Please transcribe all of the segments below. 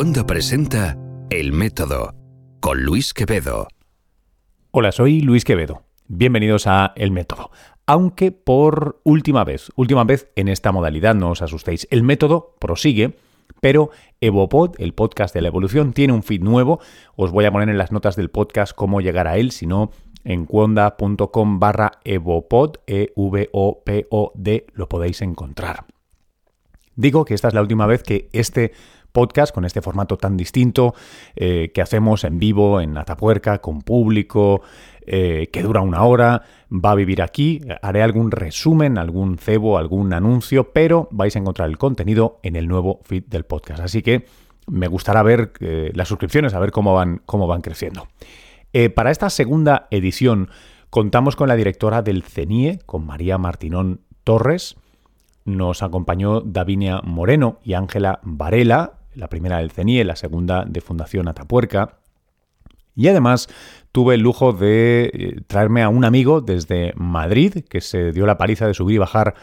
Evoonda presenta El Método con Luis Quevedo. Hola, soy Luis Quevedo. Bienvenidos a El Método. Aunque por última vez, última vez en esta modalidad, no os asustéis. El método prosigue, pero Evopod, el podcast de la evolución, tiene un feed nuevo. Os voy a poner en las notas del podcast cómo llegar a él, si no, en cuonda.com barra evopod, E-V-O-P-O-D, lo podéis encontrar. Digo que esta es la última vez que este podcast con este formato tan distinto eh, que hacemos en vivo, en Atapuerca, con público, eh, que dura una hora, va a vivir aquí. Haré algún resumen, algún cebo, algún anuncio, pero vais a encontrar el contenido en el nuevo feed del podcast. Así que me gustará ver eh, las suscripciones, a ver cómo van, cómo van creciendo. para esta segunda edición contamos con la directora del CENIE, con María Martinón Torres. Nos acompañó Davinia Moreno y Ángela Varela, la primera del CENIE, la segunda de Fundación Atapuerca. Y además tuve el lujo de eh, traerme a un amigo desde Madrid, que se dio la paliza de subir y bajar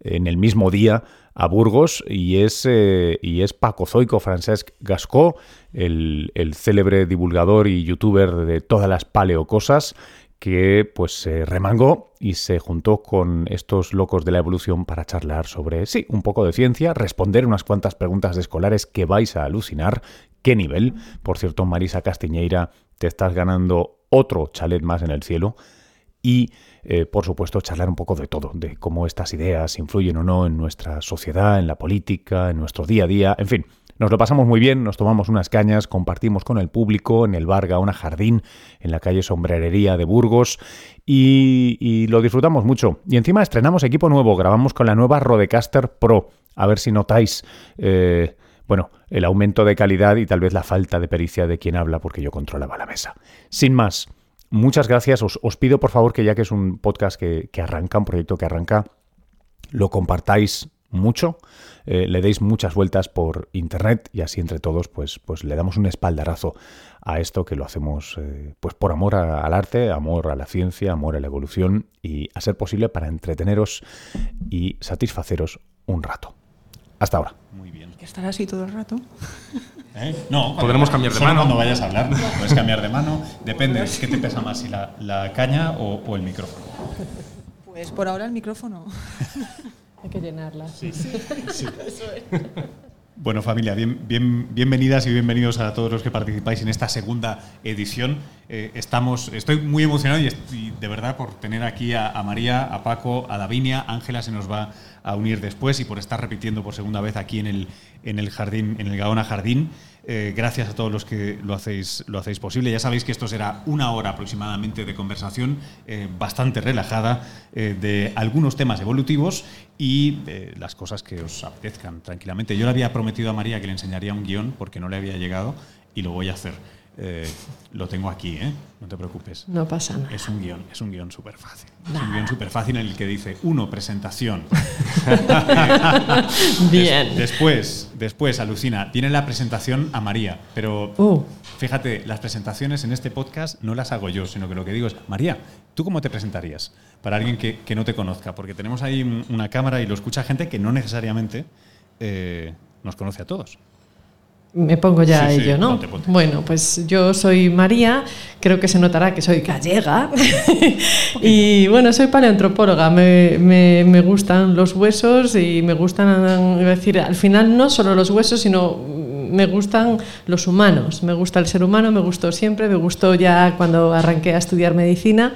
en el mismo día a Burgos, y es, eh, y es Paco Zoico Francesc Gascó, el, el célebre divulgador y youtuber de todas las paleocosas, que pues se remangó y se juntó con estos locos de la evolución para charlar sobre, sí, un poco de ciencia, responder unas cuantas preguntas de escolares que vais a alucinar. ¿Qué nivel? Por cierto, Marisa Castiñeira, te estás ganando otro chalet más en el cielo. Y, eh, por supuesto, charlar un poco de todo, de cómo estas ideas influyen o no en nuestra sociedad, en la política, en nuestro día a día, en fin, nos lo pasamos muy bien, nos tomamos unas cañas, compartimos con el público en el bar Gaona Jardín, en la calle Sombrerería de Burgos, y, lo disfrutamos mucho. Y encima estrenamos equipo nuevo, grabamos con la nueva Rodecaster Pro. A ver si notáis, eh, bueno, el aumento de calidad y tal vez la falta de pericia de quien habla, porque yo controlaba la mesa. Sin más, muchas gracias. Os, pido por favor que ya que es un podcast que arranca, un proyecto que arranca, lo compartáis mucho, eh, le deis muchas vueltas por internet y así entre todos pues, pues le damos un espaldarazo a esto que lo hacemos eh, pues por amor al arte, amor a la ciencia, amor a la evolución y a ser posible para entreteneros y satisfaceros un rato. Hasta ahora. Muy bien. ¿Que estar así todo el rato? ¿Eh? No, podremos cambiar de mano. Cuando vayas a hablar, puedes cambiar de mano. Depende, ¿qué te pesa más, si la, caña o, o el micrófono? Pues por ahora el micrófono. Hay que llenarla. Sí, sí. Bueno, familia, bien, bien, bienvenidas y bienvenidos a todos los que participáis en esta segunda edición. Eh, estamos, estoy muy emocionado y, de verdad por tener aquí a, a, María, a Paco, a Davinia. Ángela se nos va a unir después y por estar repitiendo por segunda vez aquí en el, en el jardín, en el Gaona Jardín. Eh, gracias a todos los que lo hacéis, lo hacéis posible. Ya sabéis que esto será una hora aproximadamente de conversación eh, bastante relajada eh, de algunos temas evolutivos y las cosas que os apetezcan tranquilamente. Yo le había prometido a María que le enseñaría un guion porque no le había llegado y lo voy a hacer. Lo tengo aquí, ¿eh? no te preocupes. No pasa nada. Es un guion, es un guion súper fácil. Un guion súper fácil en el que dice, uno, presentación. Bien. después, después, alucina, tiene la presentación a María, pero uh. fíjate, las presentaciones en este podcast no las hago yo, sino que lo que digo es, María, ¿tú cómo te presentarías? Para alguien que, que no te conozca, porque tenemos ahí una cámara y lo escucha gente que no necesariamente eh, nos conoce a todos. Me pongo ya a ello, ¿no? Bueno, pues yo soy María, creo que se notará que soy gallega. y bueno, soy paleoantropóloga, me, me, me, gustan los huesos y me gustan, decir, al final no solo los huesos, sino me gustan los humanos, me gusta el ser humano, me gustó siempre, me gustó ya cuando arranqué a estudiar medicina,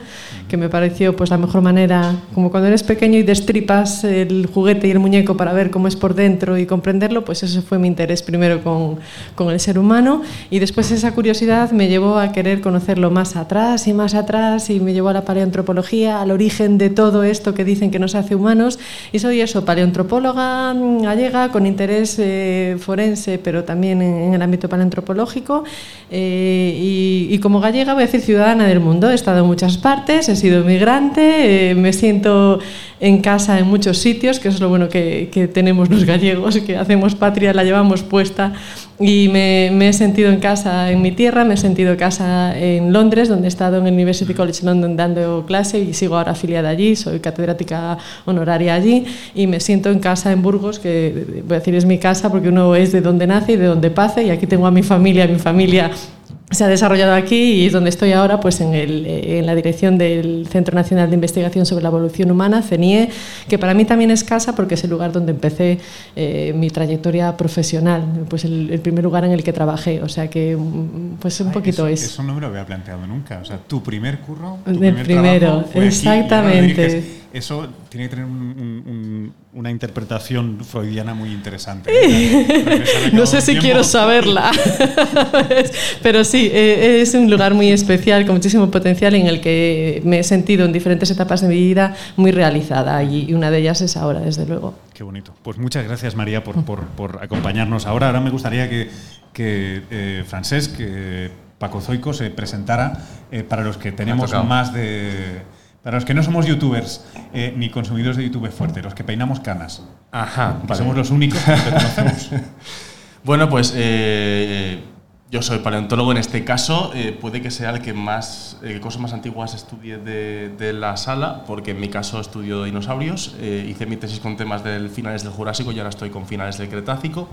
que me pareció pues la mejor manera, como cuando eres pequeño y destripas el juguete y el muñeco para ver cómo es por dentro y comprenderlo, pues ese fue mi interés primero con, con el ser humano. Y después esa curiosidad me llevó a querer conocerlo más atrás y más atrás y me llevó a la paleoantropología, al origen de todo esto que dicen que nos hace humanos. Y soy eso, paleoantropóloga gallega con interés eh, forense, pero también en, el ámbito paleantropológico eh, y, como gallega voy a decir ciudadana del mundo. He estado en muchas partes, he sido migrante, eh, me siento en casa en muchos sitios, que es lo bueno que, que tenemos los gallegos, que hacemos patria, la llevamos puesta y me, he sentido en casa en mi tierra, me he sentido en casa en Londres, donde he estado en el University College London dando clase y sigo ahora afiliada allí, soy catedrática honoraria allí y me siento en casa en Burgos, que voy a decir es mi casa porque uno es de donde nace y de donde pase y aquí tengo a mi familia, mi familia se ha desarrollado aquí y es donde estoy ahora, pues en, el, en, la dirección del Centro Nacional de Investigación sobre la Evolución Humana, CENIE, que para mí también es casa porque es el lugar donde empecé eh, mi trayectoria profesional, pues el, el, primer lugar en el que trabajé, o sea que pues un Ay, poquito eso, es. Eso no me lo había planteado nunca, o sea, tu primer curro, tu El primer primero, fue exactamente. Aquí, eso tiene que tener un, un, una interpretación freudiana muy interesante. no sé si tiempo. quiero saberla, pero sí, eh, es un lugar muy especial, con muchísimo potencial, en el que me he sentido en diferentes etapas de mi vida muy realizada y una de ellas es ahora, desde luego. Qué bonito. Pues muchas gracias, María, por, por, por acompañarnos ahora. Ahora me gustaría que, que eh, Francesc, que Paco Zoico se presentara eh, para los que tenemos más de para los que no somos youtubers eh, ni consumidores de YouTube fuerte, los que peinamos canas. Ajá. Vale. somos los únicos que te conocemos. bueno, pues eh, yo soy paleontólogo en este caso. Eh, puede que sea el que más cosas más antiguas estudie de, de, la sala, porque en mi caso estudio dinosaurios. Hice mi tesis con temas del finales del Jurásico y ahora estoy con finales del Cretácico.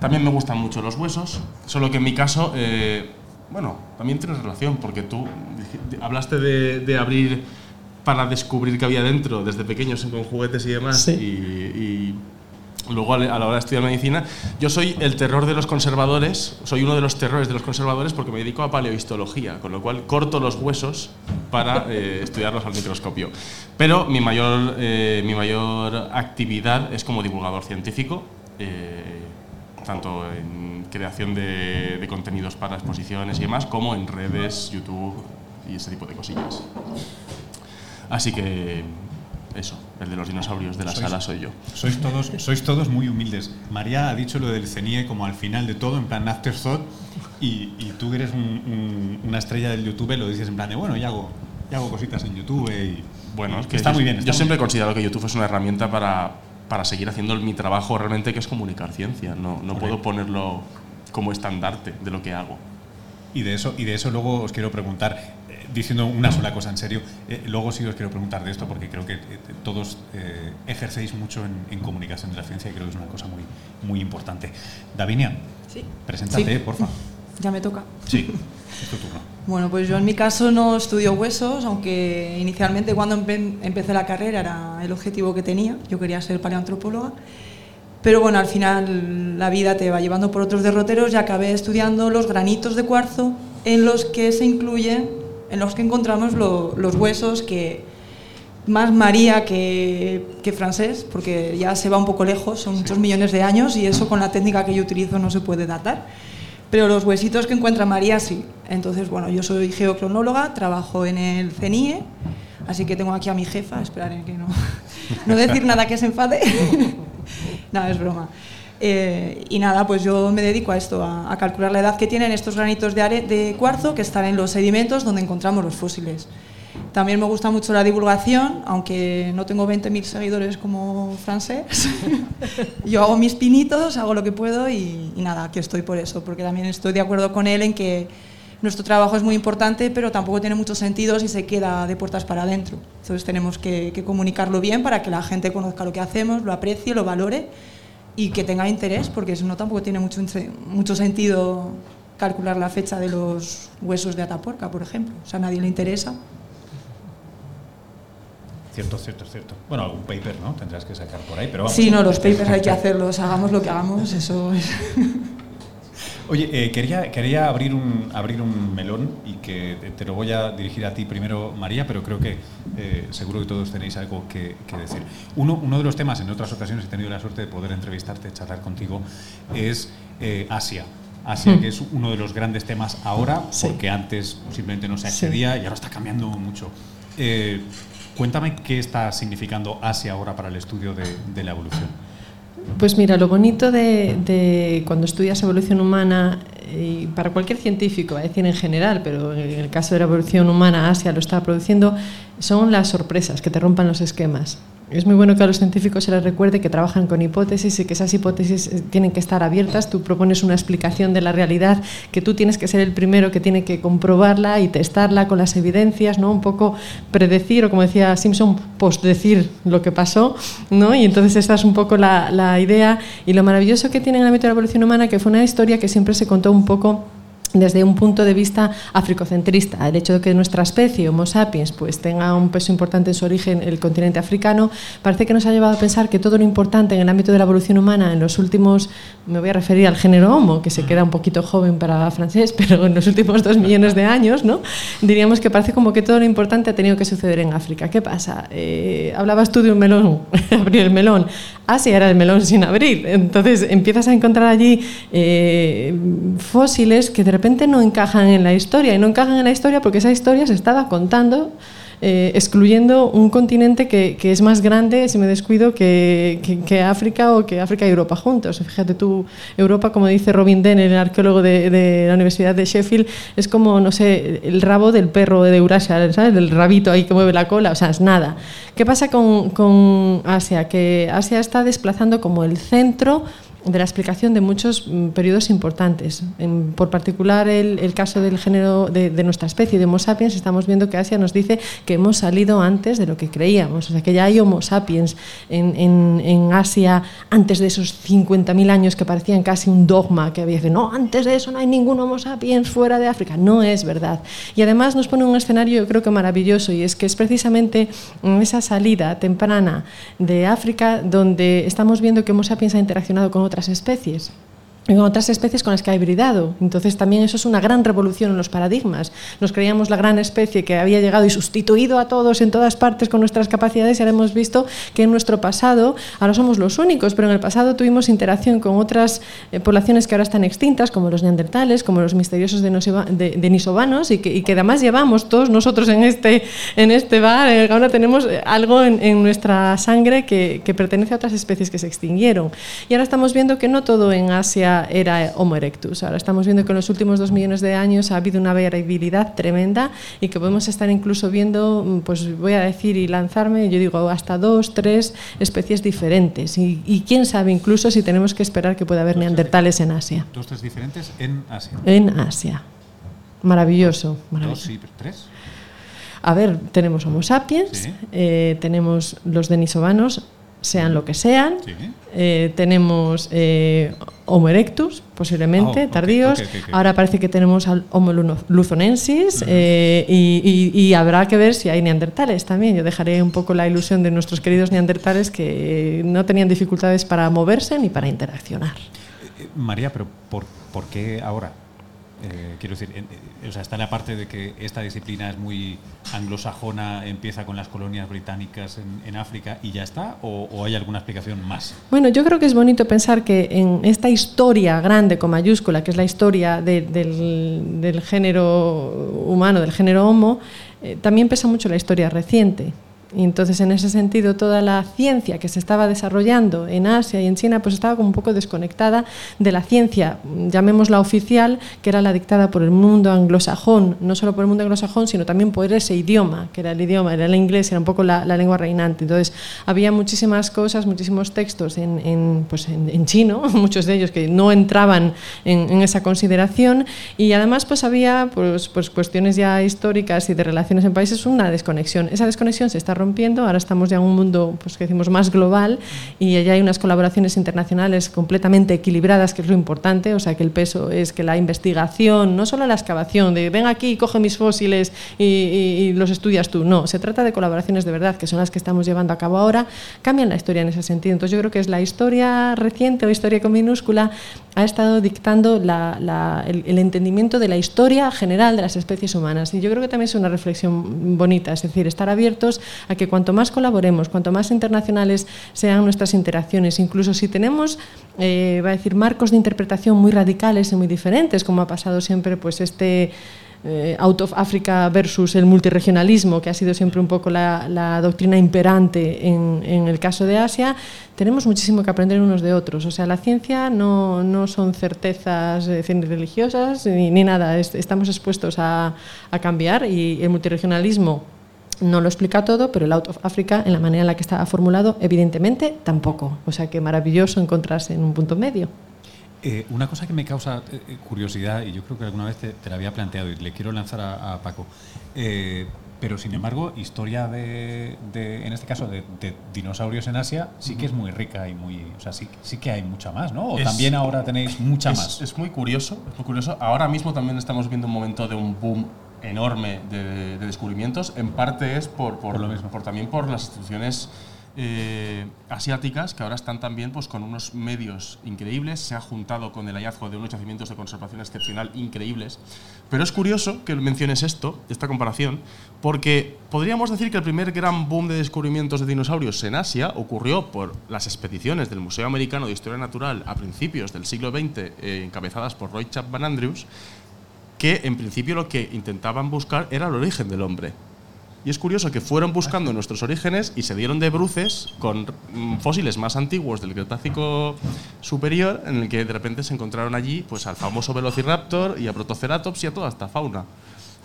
También me gustan mucho los huesos, solo que en mi caso, bueno, también tiene relación, porque tú hablaste de, de abrir para descubrir qué había dentro desde pequeños con juguetes y demás. Sí. Y, y, luego a la hora de estudiar medicina, yo soy el terror de los conservadores, soy uno de los terrores de los conservadores porque me dedico a paleohistología, con lo cual corto los huesos para eh, estudiarlos al microscopio. Pero mi mayor, eh, mi mayor actividad es como divulgador científico. Eh, tanto en creación de, de contenidos para exposiciones y demás, como en redes, YouTube y ese tipo de cosillas. Así que eso, el de los dinosaurios de la sois, sala soy yo. Sois todos, sois todos muy humildes. María ha dicho lo del CENIE como al final de todo, en plan afterthought, y, y tú eres un, un, una estrella del YouTube, lo dices en plan de, bueno, ya hago, ya hago cositas en YouTube y... Bueno, es que está yo, muy bien. Está yo muy siempre he considerado que YouTube es una herramienta para, para seguir haciendo mi trabajo realmente, que es comunicar ciencia. No, no puedo ponerlo como estandarte de lo que hago. Y de eso, y de eso luego os quiero preguntar, diciendo una sola cosa en serio, eh, luego sí os quiero preguntar de esto porque creo que eh, todos ejercéis mucho en, en, comunicación de la ciencia y creo que es una cosa muy, muy importante. Davinia, sí. preséntate, sí. porfa. Ya me toca. Sí, es tu turno. Bueno, pues yo en mi caso no estudio huesos, aunque inicialmente cuando empe empecé la carrera era el objetivo que tenía, yo quería ser paleoantropóloga. Pero bueno, al final la vida te va llevando por otros derroteros y acabé estudiando los granitos de cuarzo en los que se incluyen, en los que encontramos lo, los huesos que más María que, que francés, porque ya se va un poco lejos, son muchos millones de años y eso con la técnica que yo utilizo no se puede datar. Pero los huesitos que encuentra María sí. Entonces, bueno, yo soy geocronóloga, trabajo en el CENIE, así que tengo aquí a mi jefa, esperaré que no, no decir nada que se enfade. no, es broma. Eh, y nada, pues yo me dedico a esto, a, a, calcular la edad que tienen estos granitos de, are de cuarzo que están en los sedimentos donde encontramos los fósiles. También me gusta mucho la divulgación, aunque no tengo 20.000 seguidores como francés. Yo hago mis pinitos, hago lo que puedo y, y, nada, aquí estoy por eso, porque también estoy de acuerdo con él en que nuestro trabajo es muy importante, pero tampoco tiene mucho sentido si se queda de puertas para adentro. Entonces tenemos que, que comunicarlo bien para que la gente conozca lo que hacemos, lo aprecie, lo valore y que tenga interés, porque si no tampoco tiene mucho, mucho sentido calcular la fecha de los huesos de Atapuerca, por ejemplo. O sea, a nadie le interesa. Cierto, cierto, cierto. Bueno, algún paper, ¿no? Tendrás que sacar por ahí, pero vamos. Sí, no, los papers hay que hacerlos, hagamos lo que hagamos, eso es. Oye, eh, quería, quería abrir, un, abrir un melón y que te lo voy a dirigir a ti primero, María, pero creo que eh, seguro que todos tenéis algo que, que, decir. Uno, uno de los temas, en otras ocasiones he tenido la suerte de poder entrevistarte, charlar contigo, es eh, Asia. Asia, mm. que es uno de los grandes temas ahora, sí. porque antes simplemente no se accedía sí. y ahora está cambiando mucho. Cuéntame qué está significando Asia ahora para el estudio de, de la evolución. Pues mira, lo bonito de, de, cuando estudias evolución humana, y para cualquier científico, a decir en general, pero en el caso de la evolución humana, Asia lo está produciendo, son las sorpresas que te rompan los esquemas. Es muy bueno que a los científicos se les recuerde que trabajan con hipótesis y que esas hipótesis eh, tienen que estar abiertas. Tú propones una explicación de la realidad que tú tienes que ser el primero que tiene que comprobarla y testarla con las evidencias, ¿no? Un poco predecir, o como decía Simpson, posdecir lo que pasó, ¿no? Y entonces esta es un poco la, la idea y lo maravilloso que tiene en el ámbito de la evolución humana, que fue una historia que siempre se contó un poco desde un punto de vista africocentrista. El hecho de que nuestra especie, Homo sapiens, pues tenga un peso importante en su origen el continente africano, parece que nos ha llevado a pensar que todo lo importante en el ámbito de la evolución humana en los últimos, me voy a referir al género Homo, que se queda un poquito joven para francés, pero en los últimos dos millones de años, ¿no? diríamos que parece como que todo lo importante ha tenido que suceder en África. ¿Qué pasa? Eh, hablabas tú de un melón, abrir el melón. Asia era el melón sin abrir. Entonces empiezas a encontrar allí eh, fósiles que de repente no encajan en la historia. Y no encajan en la historia porque esa historia se estaba contando eh, excluyendo un continente que, que, es más grande, si me descuido, que, que, África o que África y Europa juntos. Fíjate tú, Europa, como dice Robin Den, el arqueólogo de, de, la Universidad de Sheffield, es como, no sé, el rabo del perro de Eurasia, ¿sabes? Del rabito ahí que mueve la cola, o sea, es nada. ¿Qué pasa con, con Asia? Que Asia está desplazando como el centro de la explicación de muchos mm, periodos importantes. En, por particular, el, el, caso del género de, de, nuestra especie, de Homo sapiens, estamos viendo que Asia nos dice que hemos salido antes de lo que creíamos. O sea, que ya hay Homo sapiens en, en, en Asia antes de esos 50.000 años que parecían casi un dogma, que había que no, antes de eso no hay ningún Homo sapiens fuera de África. No es verdad. Y además nos pone un escenario, yo creo que maravilloso, y es que es precisamente en esa salida temprana de África donde estamos viendo que Homo sapiens ha interaccionado con otras especies en otras especies con las que ha hibridado. Entonces también eso es una gran revolución en los paradigmas. Nos creíamos la gran especie que había llegado y sustituido a todos en todas partes con nuestras capacidades y ahora hemos visto que en nuestro pasado, ahora somos los únicos, pero en el pasado tuvimos interacción con otras eh, poblaciones que ahora están extintas, como los neandertales, como los misteriosos denisovanos y que, y que además llevamos todos nosotros en este, en este bar, eh, ahora tenemos eh, algo en, en nuestra sangre que, que pertenece a otras especies que se extinguieron. Y ahora estamos viendo que no todo en Asia era, Homo erectus. Ahora estamos viendo que en los últimos dos millones de años ha habido una variabilidad tremenda y que podemos estar incluso viendo, mm, pues voy a decir y lanzarme, yo digo, hasta dos, tres especies diferentes. Y, quién sabe incluso si tenemos que esperar que pueda haber neandertales en Asia. Dos, tres diferentes en Asia. En Asia. Maravilloso. maravilloso. Dos, sí, tres. A ver, tenemos Homo sapiens, eh, tenemos los denisovanos, sean lo que sean. Eh, tenemos eh, Homo erectus, posiblemente, oh, tardíos. Ahora parece que tenemos al Homo luzonensis eh, y, habrá que ver si hay neandertales también. Yo dejaré un poco la ilusión de nuestros queridos neandertales que no tenían dificultades para moverse ni para interaccionar. María, pero ¿por, ¿por qué ahora? Eh, quiero decir, eh, o sea, está la parte de que esta disciplina es muy anglosajona, empieza con las colonias británicas en, África y ya está, o, hay alguna explicación más? Bueno, yo creo que es bonito pensar que en esta historia grande con mayúscula, que es la historia del, género humano, del género Homo, eh, también pesa mucho la historia reciente. Entonces, en ese sentido, toda la ciencia que se estaba desarrollando en Asia y en China, pues estaba como un poco desconectada de la ciencia, llamémosla oficial, que era la dictada por el mundo anglosajón, no solo por el mundo anglosajón, sino también por ese idioma, que era el idioma, era el inglés, era un poco la, lengua reinante. Entonces, había muchísimas cosas, muchísimos textos en, en, pues en, chino, muchos de ellos que no entraban en, esa consideración, y además, pues había pues, pues cuestiones ya históricas y de relaciones en países, una desconexión. Esa desconexión se está rompiendo, ahora estamos ya en un mundo pues, que decimos más global y ya hay unas colaboraciones internacionales completamente equilibradas, que es lo importante, o sea que el peso es que la investigación, no solo la excavación, de ven aquí, coge mis fósiles y, y los estudias tú, no, se trata de colaboraciones de verdad, que son las que estamos llevando a cabo ahora, cambian la historia en ese sentido. Entonces yo creo que es la historia reciente o historia con minúscula ha estado dictando la, la, el, el, entendimiento de la historia general de las especies humanas. Y yo creo que también es una reflexión bonita, es decir, estar abiertos a que cuanto más colaboremos, cuanto más internacionales sean nuestras interacciones, incluso si tenemos, eh, va a decir, marcos de interpretación muy radicales y muy diferentes, como ha pasado siempre, pues este eh, out of Africa versus el multiregionalismo, que ha sido siempre un poco la, doctrina imperante en, en, el caso de Asia, tenemos muchísimo que aprender unos de otros. O sea, la ciencia no, no son certezas eh, religiosas ni, ni nada, estamos expuestos a, a cambiar y el multiregionalismo no lo explica todo, pero el Out of Africa, en la manera en la que estaba formulado, evidentemente tampoco. O sea que maravilloso encontrarse en un punto medio. Eh, una cosa que me causa eh, curiosidad, y yo creo que alguna vez te, la había planteado y le quiero lanzar a, Paco, eh, pero sin embargo, historia de, en este caso, de, dinosaurios en Asia, sí que es muy rica y muy. O sea, sí, sí que hay mucha más, ¿no? O también ahora tenéis mucha más. Es muy curioso, es muy curioso. Ahora mismo también estamos viendo un momento de un boom enorme de, descubrimientos. En parte es por, por, lo mismo. por también por las instituciones eh, asiáticas que ahora están también pues, con unos medios increíbles, se ha juntado con el hallazgo de unos yacimientos de conservación excepcional increíbles. Pero es curioso que menciones esto, esta comparación, porque podríamos decir que el primer gran boom de descubrimientos de dinosaurios en Asia ocurrió por las expediciones del Museo Americano de Historia Natural a principios del siglo XX, eh, encabezadas por Roy Chapman Andrews, que en principio lo que intentaban buscar era el origen del hombre y es curioso que fueron buscando nuestros orígenes y se dieron de bruces con mm, fósiles más antiguos del Cretácico superior, en el que de repente se encontraron allí pues, al famoso Velociraptor y a Protoceratops y a toda esta fauna.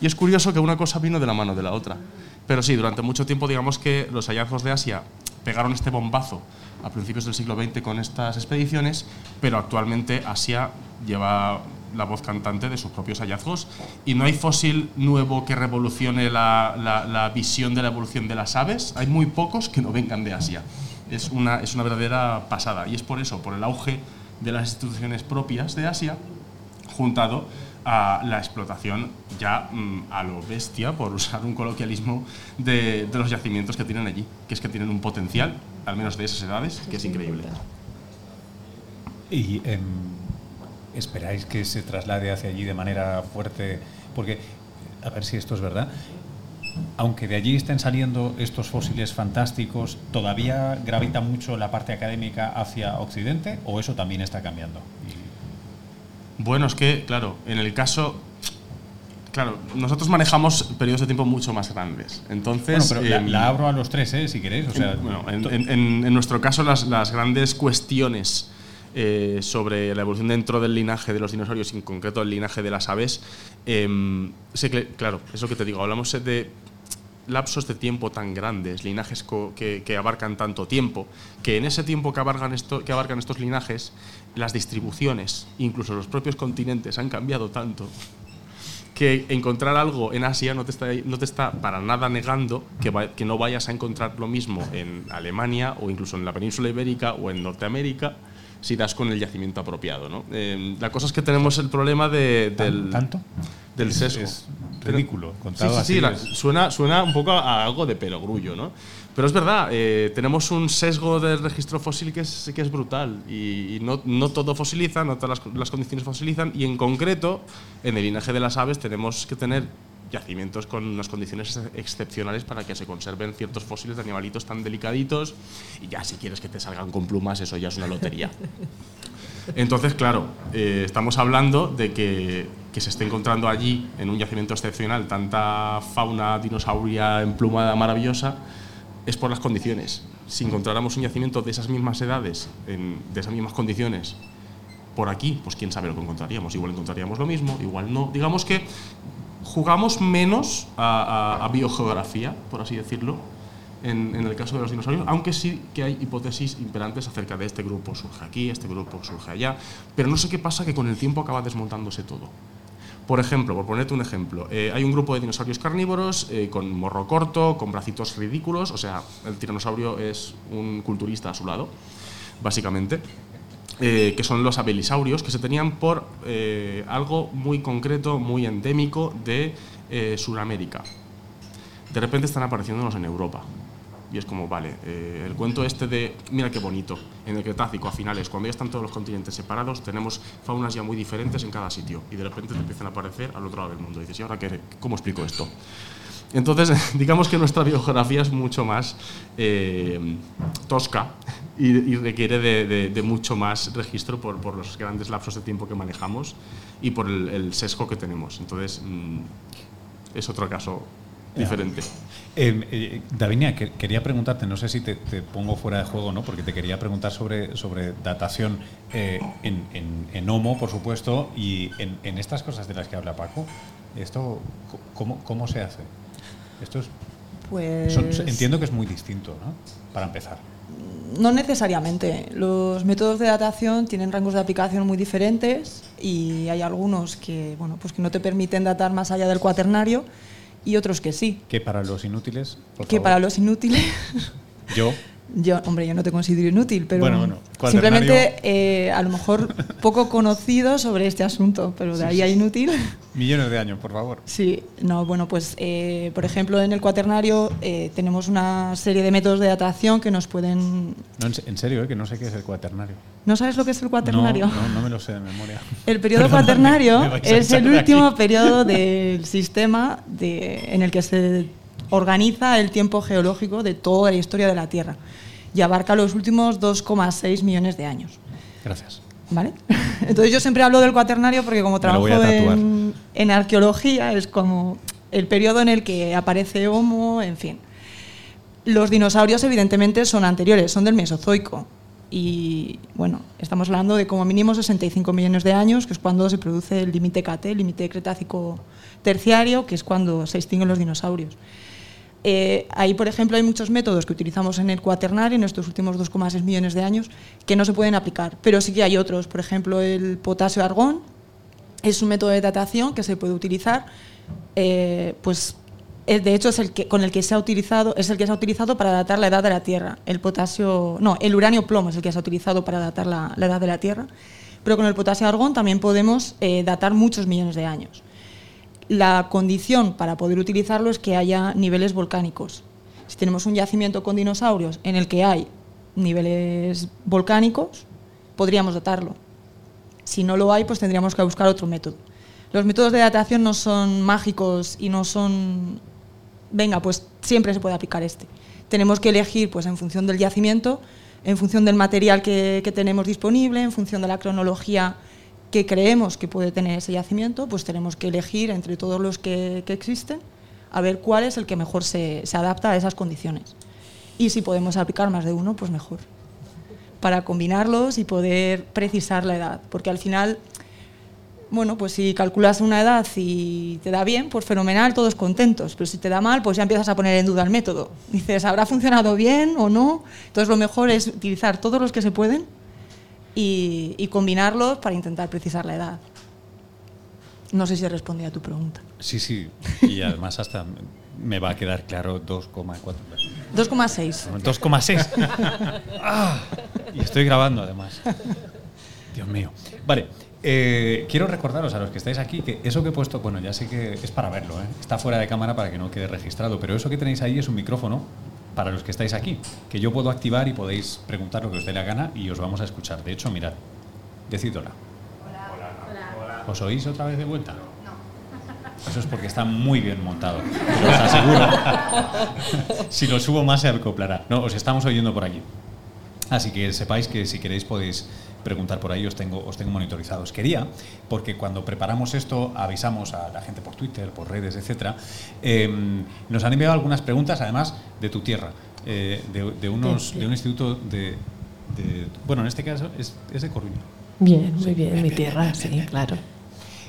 Y es curioso que una cosa vino de la mano de la otra. Pero sí, durante mucho tiempo digamos que los hallazgos de Asia pegaron este bombazo a principios del siglo XX con estas expediciones, pero actualmente Asia lleva la voz cantante de sus propios hallazgos y no hay fósil nuevo que revolucione la, la, visión de la evolución de las aves. Hay muy pocos que no vengan de Asia. Es una, es una verdadera pasada y es por eso, por el auge de las instituciones propias de Asia, juntado a la explotación ya mm, a lo bestia, por usar un coloquialismo, de, de, los yacimientos que tienen allí, que es que tienen un potencial, al menos de esas edades, que es increíble. Y em, esperáis que se traslade hacia allí de manera fuerte? Porque, a ver si esto es verdad, aunque de allí estén saliendo estos fósiles fantásticos, ¿todavía gravita mucho la parte académica hacia Occidente o eso también está cambiando? Bueno, es que, claro, en el caso Claro, nosotros manejamos periodos de tiempo mucho más grandes. Entonces, bueno, pero la, em, abro a los tres, ¿eh? si queréis. O sea, bueno, en, en, nuestro caso, las, las grandes cuestiones eh, sobre la evolución dentro del linaje de los dinosaurios, en concreto el linaje de las aves, eh, claro, es lo que te digo, hablamos de lapsos de tiempo tan grandes, linajes que, abarcan tanto tiempo, que en ese tiempo que que abarcan estos linajes, las distribuciones, incluso los propios continentes, han cambiado tanto que encontrar algo en Asia no te está, no te está para nada negando que, que no vayas a encontrar lo mismo en Alemania o incluso en la península ibérica o en Norteamérica si das con el yacimiento apropiado. ¿no? Eh, la cosa es que tenemos el problema de, del, ¿Tanto? del sesgo. Es, ridículo, contado sí, sí, sí, suena, suena un poco a algo de perogrullo, ¿no? Pero es verdad, eh, tenemos un sesgo del registro fósil que es, que es brutal y, no, no, todo fosiliza, no todas las, las condiciones fosilizan y en concreto en el linaje de las aves tenemos que tener yacimientos con unas condiciones excepcionales para que se conserven ciertos fósiles de animalitos tan delicaditos y ya si quieres que te salgan con plumas, eso ya es una lotería. Entonces, claro, eh, estamos hablando de que, se esté encontrando allí, en un yacimiento excepcional, tanta fauna dinosauria emplumada maravillosa, es por las condiciones. Si encontráramos un yacimiento de esas mismas edades, en, de esas mismas condiciones, por aquí, pues quién sabe lo que encontraríamos. Igual encontraríamos lo mismo, igual no. Digamos que jugamos menos a, biogeografía, por así decirlo, en, el caso de los dinosaurios, aunque sí que hay hipótesis imperantes acerca de este grupo surge aquí, este grupo surge allá, pero no sé qué pasa que con el tiempo acaba desmontándose todo. Por ejemplo, por ponerte un ejemplo, eh, hay un grupo de dinosaurios carnívoros eh, con morro corto, con bracitos ridículos, o sea, el tiranosaurio es un culturista a su lado, básicamente. Eh, que son los abelisaurios, que se tenían por algo muy concreto, muy endémico de Sudamérica. De repente están apareciéndonos en Europa. Y es como, vale, el cuento este de, mira qué bonito, en el Cretácico a finales, cuando ya están todos los continentes separados, tenemos faunas ya muy diferentes en cada sitio. Y de repente te empiezan a aparecer al otro lado del mundo. Y dices, ¿y ahora qué, cómo explico esto? Entonces, digamos que nuestra biografía es mucho más tosca y, requiere de, mucho más registro por, por, los grandes lapsos de tiempo que manejamos y por el, sesgo que tenemos. Entonces, mm, es otro caso diferente. Eh, eh, Davinia, quería preguntarte, no sé si te, pongo fuera de juego, ¿no? porque te quería preguntar sobre, sobre datación eh, en, en, Homo, por supuesto, y en, en, estas cosas de las que habla Paco. ¿Esto cómo, cómo se hace? Esto es pues... entiendo que es muy distinto, ¿no? Para empezar. No necesariamente. Los métodos de datación tienen rangos de aplicación muy diferentes y hay algunos que, bueno, pues que no te permiten datar más allá del cuaternario y otros que sí. ¿Que para los inútiles? que para los inútiles. Yo. Yo, hombre, yo no te considero inútil, pero simplemente eh, a lo mejor poco conocido sobre este asunto, pero de ahí a inútil. Millones de años, por favor. Sí, no, bueno, pues eh, por ejemplo en el cuaternario eh, tenemos una serie de métodos de datación que nos pueden... No, en serio, que no sé qué es el cuaternario. ¿No sabes lo que es el cuaternario? No, no, me lo sé de memoria. El periodo cuaternario es el último periodo del sistema de, en el que se organiza el tiempo geológico de toda la historia de la Tierra y abarca los últimos 2,6 millones de años. Gracias. ¿Vale? Entonces yo siempre hablo del cuaternario porque como trabajo en, en, arqueología es como el periodo en el que aparece Homo, en fin. Los dinosaurios evidentemente son anteriores, son del Mesozoico. Y bueno, estamos hablando de como mínimo 65 millones de años, que es cuando se produce el límite KT, el límite cretácico terciario, que es cuando se extinguen los dinosaurios. Eh, ahí, por ejemplo, hay muchos métodos que utilizamos en el cuaternario en estos últimos 2,6 millones de años que no se pueden aplicar, pero sí que hay otros. Por ejemplo, el potasio-argón es un método de datación que se puede utilizar, eh, pues de hecho es el que con el que se ha utilizado es el que se ha utilizado para datar la edad de la Tierra. El potasio, no, el uranio plomo es el que se ha utilizado para datar la, edad de la Tierra, pero con el potasio argón también podemos eh, datar muchos millones de años la condición para poder utilizarlo es que haya niveles volcánicos. Si tenemos un yacimiento con dinosaurios en el que hay niveles volcánicos, podríamos datarlo. Si no lo hay, pues tendríamos que buscar otro método. Los métodos de datación no son mágicos y no son, venga, pues siempre se puede aplicar este. Tenemos que elegir pues, en función del yacimiento, en función del material que, que tenemos disponible, en función de la cronología que creemos que puede tener ese yacimiento, pues tenemos que elegir entre todos los que, existen a ver cuál es el que mejor se, adapta a esas condiciones. Y si podemos aplicar más de uno, pues mejor. Para combinarlos y poder precisar la edad. Porque al final, bueno, pues si calculas una edad y te da bien, pues fenomenal, todos contentos. Pero si te da mal, pues ya empiezas a poner en duda el método. Dices, ¿habrá funcionado bien o no? Entonces lo mejor es utilizar todos los que se pueden y, combinarlos para intentar precisar la edad. No sé si respondí a tu pregunta. Sí, sí, y además hasta me va a quedar claro 2,4. 2,6. 2,6. ah, y estoy grabando además. Dios mío. Vale, eh, quiero recordaros a los que estáis aquí que eso que he puesto, bueno, ya sé que es para verlo, ¿eh? está fuera de cámara para que no quede registrado, pero eso que tenéis ahí es un micrófono para los que estáis aquí, que yo puedo activar y podéis preguntar lo que os dé la gana y os vamos a escuchar. De hecho, mirad, decid hola. Hola. ¿Os oís otra vez de vuelta? No. Eso es porque está muy bien montado, os aseguro. si lo subo más se acoplará. No, os estamos oyendo por aquí. Así que sepáis que si queréis podéis preguntar por ahí, os tengo, os tengo monitorizados. Quería, porque cuando preparamos esto avisamos a la gente por Twitter, por redes, etcétera, em, nos han enviado algunas preguntas, además, de tu tierra, eh, de, unos, de un instituto de, Bueno, en este caso es, de Coruña. Bien, muy bien, mi tierra, sí, claro.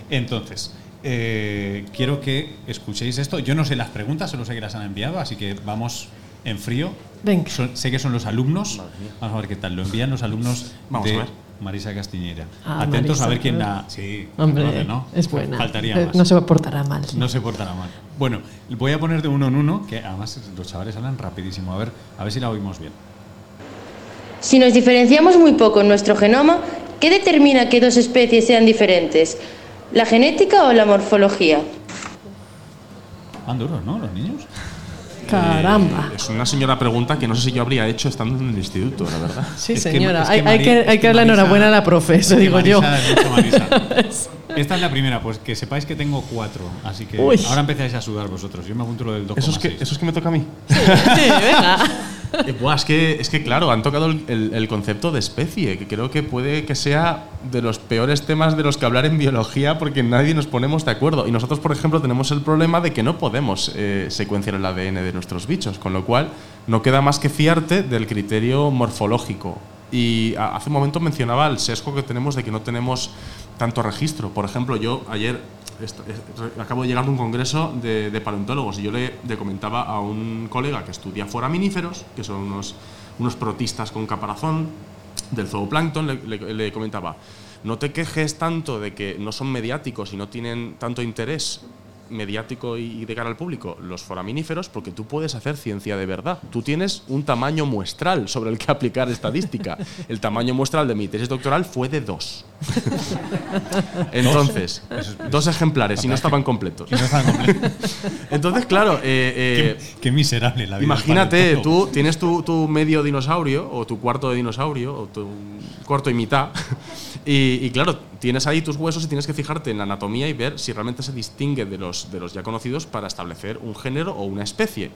Entonces, eh, quiero que escuchéis esto. Yo no sé las preguntas, solo sé que las han enviado, así que vamos en frío. Venga. sé que son los alumnos. Vamos a ver qué tal. Lo envían los alumnos Vamos a ver. Marisa Castiñera. Ah, Atentos a ver quién da. Sí, Hombre, es buena. Faltaría más. No se portará mal. No se portará mal. Bueno, voy a poner de uno en uno, que además los chavales hablan rapidísimo. A ver, a ver si la oímos bien. Si nos diferenciamos muy poco en nuestro genoma, ¿qué determina que dos especies sean diferentes? ¿La genética o la morfología? Van duros, ¿no? Los niños. Caramba. Eh, es una señora pregunta que no sé si yo habría hecho estando en el instituto, la verdad. Sí, señora. hay, que, hay que darle enhorabuena a la profe, eso digo yo. Esta es la primera, pues que sepáis que tengo cuatro, así que ahora empezáis a sudar vosotros. Yo me apunto lo del 2,6. ¿Eso, es que, ¿Eso es que me toca a mí? Sí, venga. Eh, es, que, es que, claro, han tocado el, concepto de especie, que creo que puede que sea de los peores temas de los que hablar en biología porque nadie nos ponemos de acuerdo. Y nosotros, por ejemplo, tenemos el problema de que no podemos eh, secuenciar el ADN de nuestros bichos, con lo cual no queda más que fiarte del criterio morfológico. Y hace un momento mencionaba el sesgo que tenemos de que no tenemos tanto registro. Por ejemplo, yo ayer acabo de llegar de un congreso de, paleontólogos y yo le, comentaba a un colega que estudia foraminíferos, que son unos, unos protistas con caparazón del zooplancton, le, le comentaba, no te quejes tanto de que no son mediáticos y no tienen tanto interés mediático y de cara al público los foraminíferos porque tú puedes hacer ciencia de verdad. Tú tienes un tamaño muestral sobre el que aplicar estadística. El tamaño muestral de mi tesis doctoral fue de dos. Entonces, dos ejemplares y no estaban completos. Entonces, claro... Eh, eh, qué, miserable la vida. Imagínate, tú tienes tu, tu, medio dinosaurio o tu cuarto de dinosaurio o tu cuarto y mitad y, claro, tienes ahí tus huesos y tienes que fijarte en la anatomía y ver si realmente se distingue de los, de los ya conocidos para establecer un género o una especie.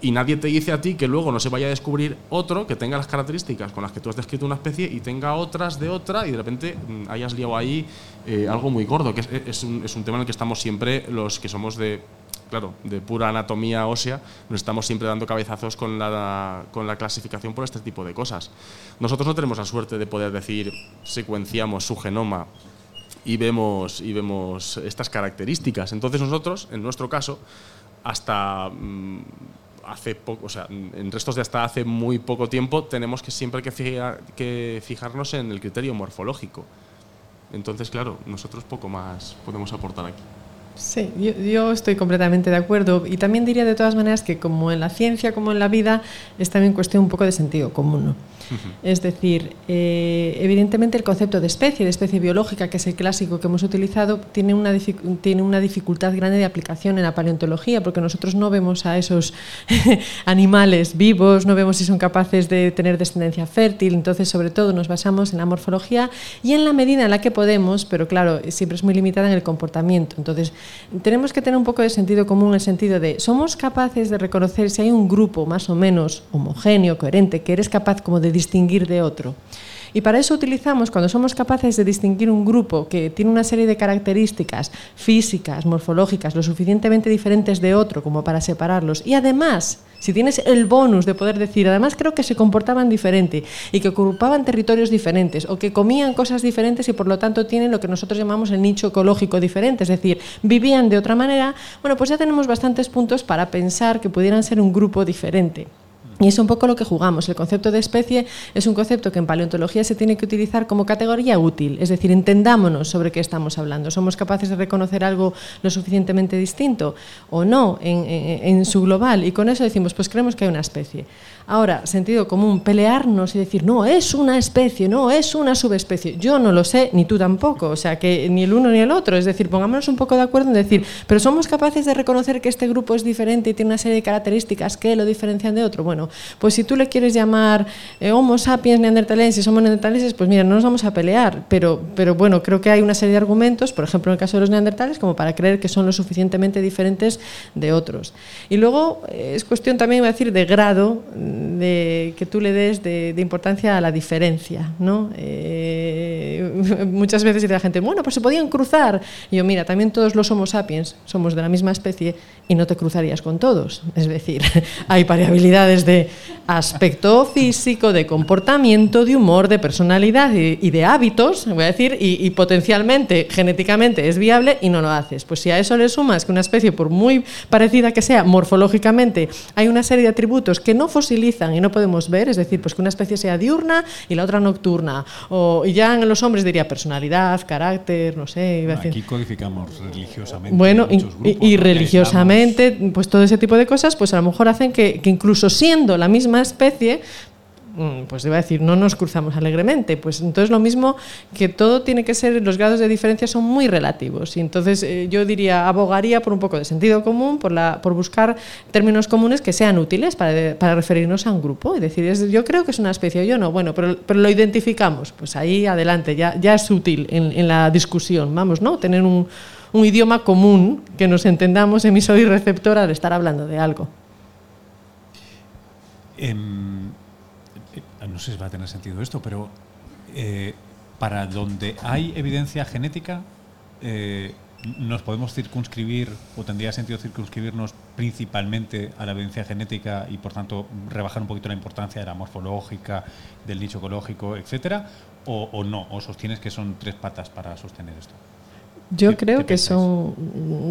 Y nadie te dice a ti que luego no se vaya a descubrir otro que tenga las características con las que tú has descrito una especie y tenga otras de otra y de repente mm, hayas liado ahí eh, algo muy gordo, que es, un, es un tema en el que estamos siempre los que somos de claro, de pura anatomía ósea, nos estamos siempre dando cabezazos con la, con la clasificación por este tipo de cosas. Nosotros no tenemos la suerte de poder decir, secuenciamos su genoma y vemos, y vemos estas características. Entonces nosotros, en nuestro caso, hasta mm, hace poco, o sea, en restos de hasta hace muy poco tiempo, tenemos que siempre que, que fijarnos en el criterio morfológico. Entonces, claro, nosotros poco más podemos aportar aquí. Sí, yo, estoy completamente de acuerdo y también diría de todas maneras que como en la ciencia como en la vida es también cuestión un poco de sentido común. Es decir, eh, evidentemente el concepto de especie, de especie biológica, que es el clásico que hemos utilizado, tiene una, tiene una dificultad grande de aplicación en la paleontología, porque nosotros no vemos a esos animales vivos, no vemos si son capaces de tener descendencia fértil, entonces sobre todo nos basamos en la morfología y en la medida en la que podemos, pero claro, siempre es muy limitada en el comportamiento. Entonces, tenemos que tener un poco de sentido común el sentido de, ¿somos capaces de reconocer si hay un grupo más o menos homogéneo, coherente, que eres capaz como de distinguir de otro. Y para eso utilizamos, cuando somos capaces de distinguir un grupo que tiene una serie de características físicas, morfológicas, lo suficientemente diferentes de otro como para separarlos, y además, si tienes el bonus de poder decir, además creo que se comportaban diferente y que ocupaban territorios diferentes o que comían cosas diferentes y por lo tanto tienen lo que nosotros llamamos el nicho ecológico diferente, es decir, vivían de otra manera, bueno, pues ya tenemos bastantes puntos para pensar que pudieran ser un grupo diferente. Y es un poco lo que jugamos. El concepto de especie es un concepto que en paleontología se tiene que utilizar como categoría útil, es decir, entendámonos sobre qué estamos hablando. ¿Somos capaces de reconocer algo lo suficientemente distinto o no en, su global? Y con eso decimos, pues creemos que hay una especie. Ahora, sentido común, pelearnos y decir, no, es una especie, no, es una subespecie. Yo no lo sé, ni tú tampoco, o sea, que ni el uno ni el otro. Es decir, pongámonos un poco de acuerdo en decir, pero somos capaces de reconocer que este grupo es diferente y tiene una serie de características que lo diferencian de otro. Bueno, pues si tú le quieres llamar eh, Homo sapiens neandertalensis, Homo neandertalenses, pues mira, no nos vamos a pelear, pero, pero bueno, creo que hay una serie de argumentos, por ejemplo, en el caso de los neandertales, como para creer que son lo suficientemente diferentes de otros. Y luego eh, es cuestión también, iba a decir, de grado de, que tú le des de, importancia a la diferencia. ¿no? Eh, muchas veces dice la gente, bueno, pues se podían cruzar. Y yo, mira, también todos los Homo sapiens somos de la misma especie y no te cruzarías con todos. Es decir, hay variabilidades de aspecto físico, de comportamiento, de humor, de personalidad y, de hábitos, voy a decir, y, y, potencialmente, genéticamente es viable y no lo haces. Pues si a eso le sumas que una especie, por muy parecida que sea morfológicamente, hay una serie de atributos que no y no podemos ver, es decir, pues que una especie sea diurna y la otra nocturna, o y ya en los hombres diría personalidad, carácter, no sé. Iba a decir. Aquí codificamos religiosamente. Bueno, y, religiosamente, pues todo ese tipo de cosas, pues a lo mejor hacen que, que incluso siendo la misma especie, pues iba a decir, no nos cruzamos alegremente. Pues entonces lo mismo que todo tiene que ser, los grados de diferencia son muy relativos. Y entonces eh, yo diría, abogaría por un poco de sentido común, por, la, por buscar términos comunes que sean útiles para, para referirnos a un grupo. Es decir, yo creo que es una especie yo no, bueno, pero, pero lo identificamos. Pues ahí adelante, ya, ya es útil en, en la discusión. Vamos, ¿no? Tener un, un idioma común que nos entendamos emisor y receptor al estar hablando de algo. Em, no sé si va a tener sentido esto, pero eh, para donde hay evidencia genética, eh, ¿nos podemos circunscribir o tendría sentido circunscribirnos principalmente a la evidencia genética y por tanto rebajar un poquito la importancia de la morfológica, del nicho ecológico, etcétera? ¿O, o no? ¿O sostienes que son tres patas para sostener esto? Yo creo que son,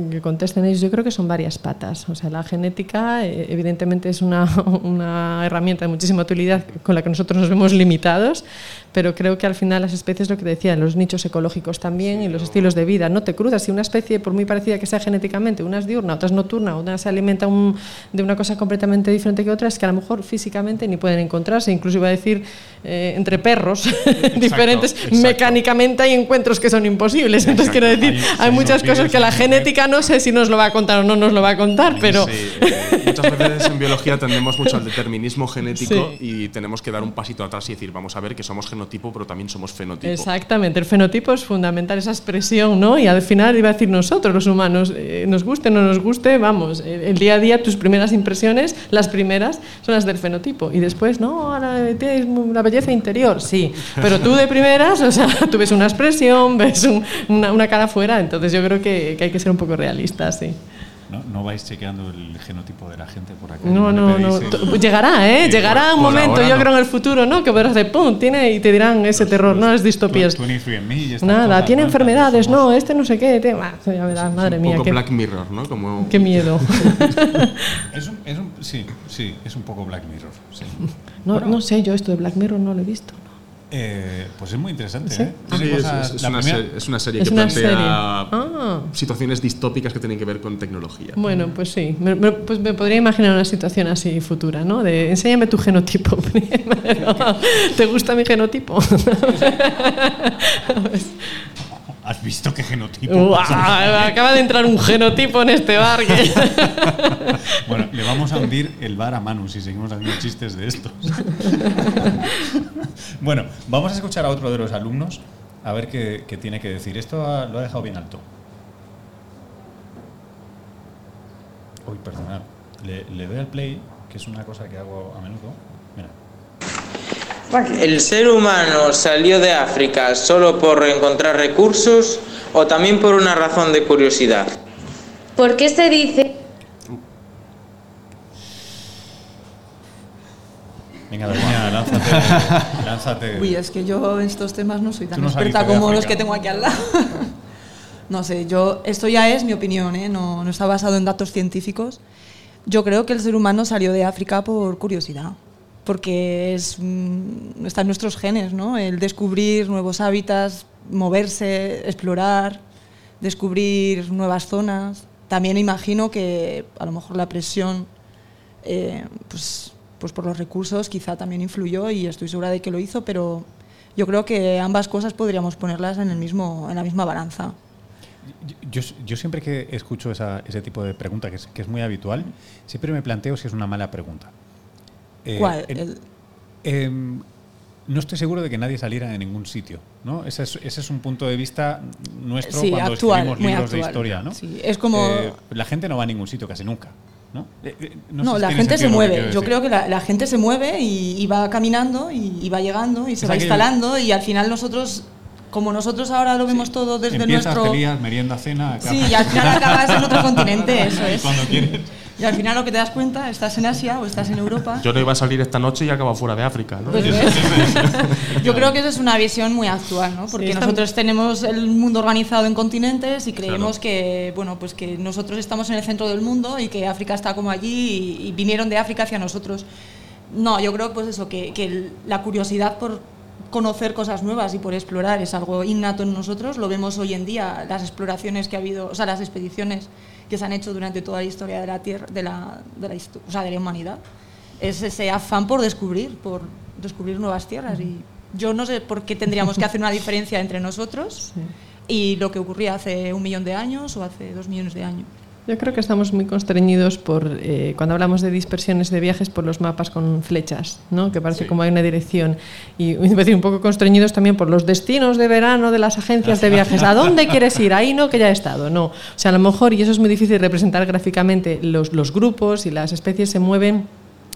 que contesten ellos, yo creo que son varias patas. O sea, la genética eh, evidentemente es una, una, herramienta de muchísima utilidad con la que nosotros nos vemos limitados, pero creo que al final las especies, lo que decía, los nichos ecológicos también y los estilos de vida, no te cruzas. Si una especie, por muy parecida que sea genéticamente, una es diurna, otra es nocturna, una se alimenta un, de una cosa completamente diferente que otra, es que a lo mejor físicamente ni pueden encontrarse. Incluso iba a decir, eh, entre perros diferentes, mecánicamente hay encuentros que son imposibles. Entonces quiero decir, hay, muchas cosas que la genética no sé si nos lo va a contar o no nos lo va a contar, pero... Eh, muchas veces en biología tendemos mucho al determinismo genético y tenemos que dar un pasito atrás y decir, vamos a ver que somos genotipo, pero también somos fenotipo. Exactamente, el fenotipo es fundamental, esa expresión, ¿no? Y al final iba a decir nosotros, los humanos, eh, nos guste o no nos guste, vamos, el día a día tus primeras impresiones, las primeras, son las del fenotipo. Y después, no, ahora tienes la belleza interior, sí, pero tú de primeras, o sea, tú ves una expresión, ves una, una cara fuera, entonces yo creo que, que, hay que ser un poco realistas, sí. No, no, vais chequeando el genotipo de la gente por aquí. No, no, no. Llegará, ¿eh? Llegará un momento, yo creo en el futuro, ¿no? Que podrás hacer pum, tiene y te dirán ese terror, ¿no? Es distopías. Nada, tiene enfermedades, no, este no sé qué. Te... ya verás, madre mía. Un poco Black Mirror, ¿no? Como... Qué miedo. es un, es un, sí, sí, es un poco Black Mirror. Sí. No, bueno. no sé, yo esto de Black Mirror no lo he visto. Eh, pues es muy interesante. ¿Sí? ¿eh? Sí, es, es, una serie, es, una serie, es que una plantea serie. Ah. situaciones distópicas que tienen que ver con tecnología. Bueno, pues sí. Me, me, pues me podría imaginar una situación así futura, ¿no? De enséñame tu genotipo primero. ¿Te gusta mi genotipo? ¿Has visto qué genotipo? Acaba de entrar un genotipo en este bar. Que... bueno, le vamos a hundir el bar a Manu si seguimos haciendo chistes de estos. bueno, vamos a escuchar a otro de los alumnos a ver qué, qué tiene que decir. Esto ha, lo ha dejado bien alto. Uy, perdonad. Le, le doy al play, que es una cosa que hago a menudo. ¿El ser humano salió de África solo por encontrar recursos o también por una razón de curiosidad? ¿Por qué se dice? Venga, Daniela, lánzate, lánzate. Uy, es que yo en estos temas no soy tan no experta como los que tengo aquí al lado. no sé, yo esto ya es mi opinión, ¿eh? no, no está basado en datos científicos. Yo creo que el ser humano salió de África por curiosidad porque es, está en nuestros genes, ¿no? El descubrir nuevos hábitats, moverse, explorar, descubrir nuevas zonas. También imagino que a lo mejor la presión, eh, pues, pues por los recursos, quizá también influyó y estoy segura de que lo hizo, pero yo creo que ambas cosas podríamos ponerlas en, el mismo, en la misma balanza. Yo, yo, siempre que escucho esa, ese tipo de pregunta, que es, que es muy habitual, siempre me planteo si es una mala pregunta. Eh, ¿Cuál? Eh, no estoy seguro de que nadie saliera de ningún sitio. ¿no? Ese, es, ese es un punto de vista nuestro sí, cuando actual, escribimos libros actual. de historia. ¿no? Sí, es como... Eh, la gente no va a ningún sitio casi nunca. No, no, no sé la gente se mueve. Yo creo que la, la, gente se mueve y, y va caminando y, y, va llegando y se Es va aquello- instalando y al final nosotros, como nosotros ahora lo vemos todo desde Empiezas, nuestro... te lías, merienda, cena. Sí, y al final acabas en otro continente, eso es. Cuando quieres. Y al final lo que te das cuenta, estás en Asia o estás en Europa. Yo no iba a salir esta noche y acabo fuera de África. ¿no? Pues. Yo creo que eso es una visión muy actual, ¿no? Porque nosotros tenemos el mundo organizado en continentes y creemos Claro. que, bueno, pues que nosotros estamos en el centro del mundo y que África está como allí y, y vinieron de África hacia nosotros. No, yo creo pues eso, que, que la curiosidad por conocer cosas nuevas y por explorar es algo innato en nosotros. Lo vemos hoy en día, las exploraciones que ha habido, o sea, las expediciones que se han hecho durante toda la historia de la Tierra, de la, de la, o sea, de la humanidad. Es ese afán por descubrir, por descubrir nuevas tierras. Y yo no sé por qué tendríamos que hacer una diferencia entre nosotros y lo que ocurría hace un millón de años o hace dos millones de años. Yo creo que estamos muy constreñidos por, eh, cuando hablamos de dispersiones de viajes, por los mapas con flechas, ¿no? que parece Sí. como hay una dirección. Y un poco constreñidos también por los destinos de verano de las agencias de viajes. ¿A dónde quieres ir? Ahí no, que ya he estado. No. O sea, a lo mejor, y eso es muy difícil representar gráficamente, los, los grupos y las especies se mueven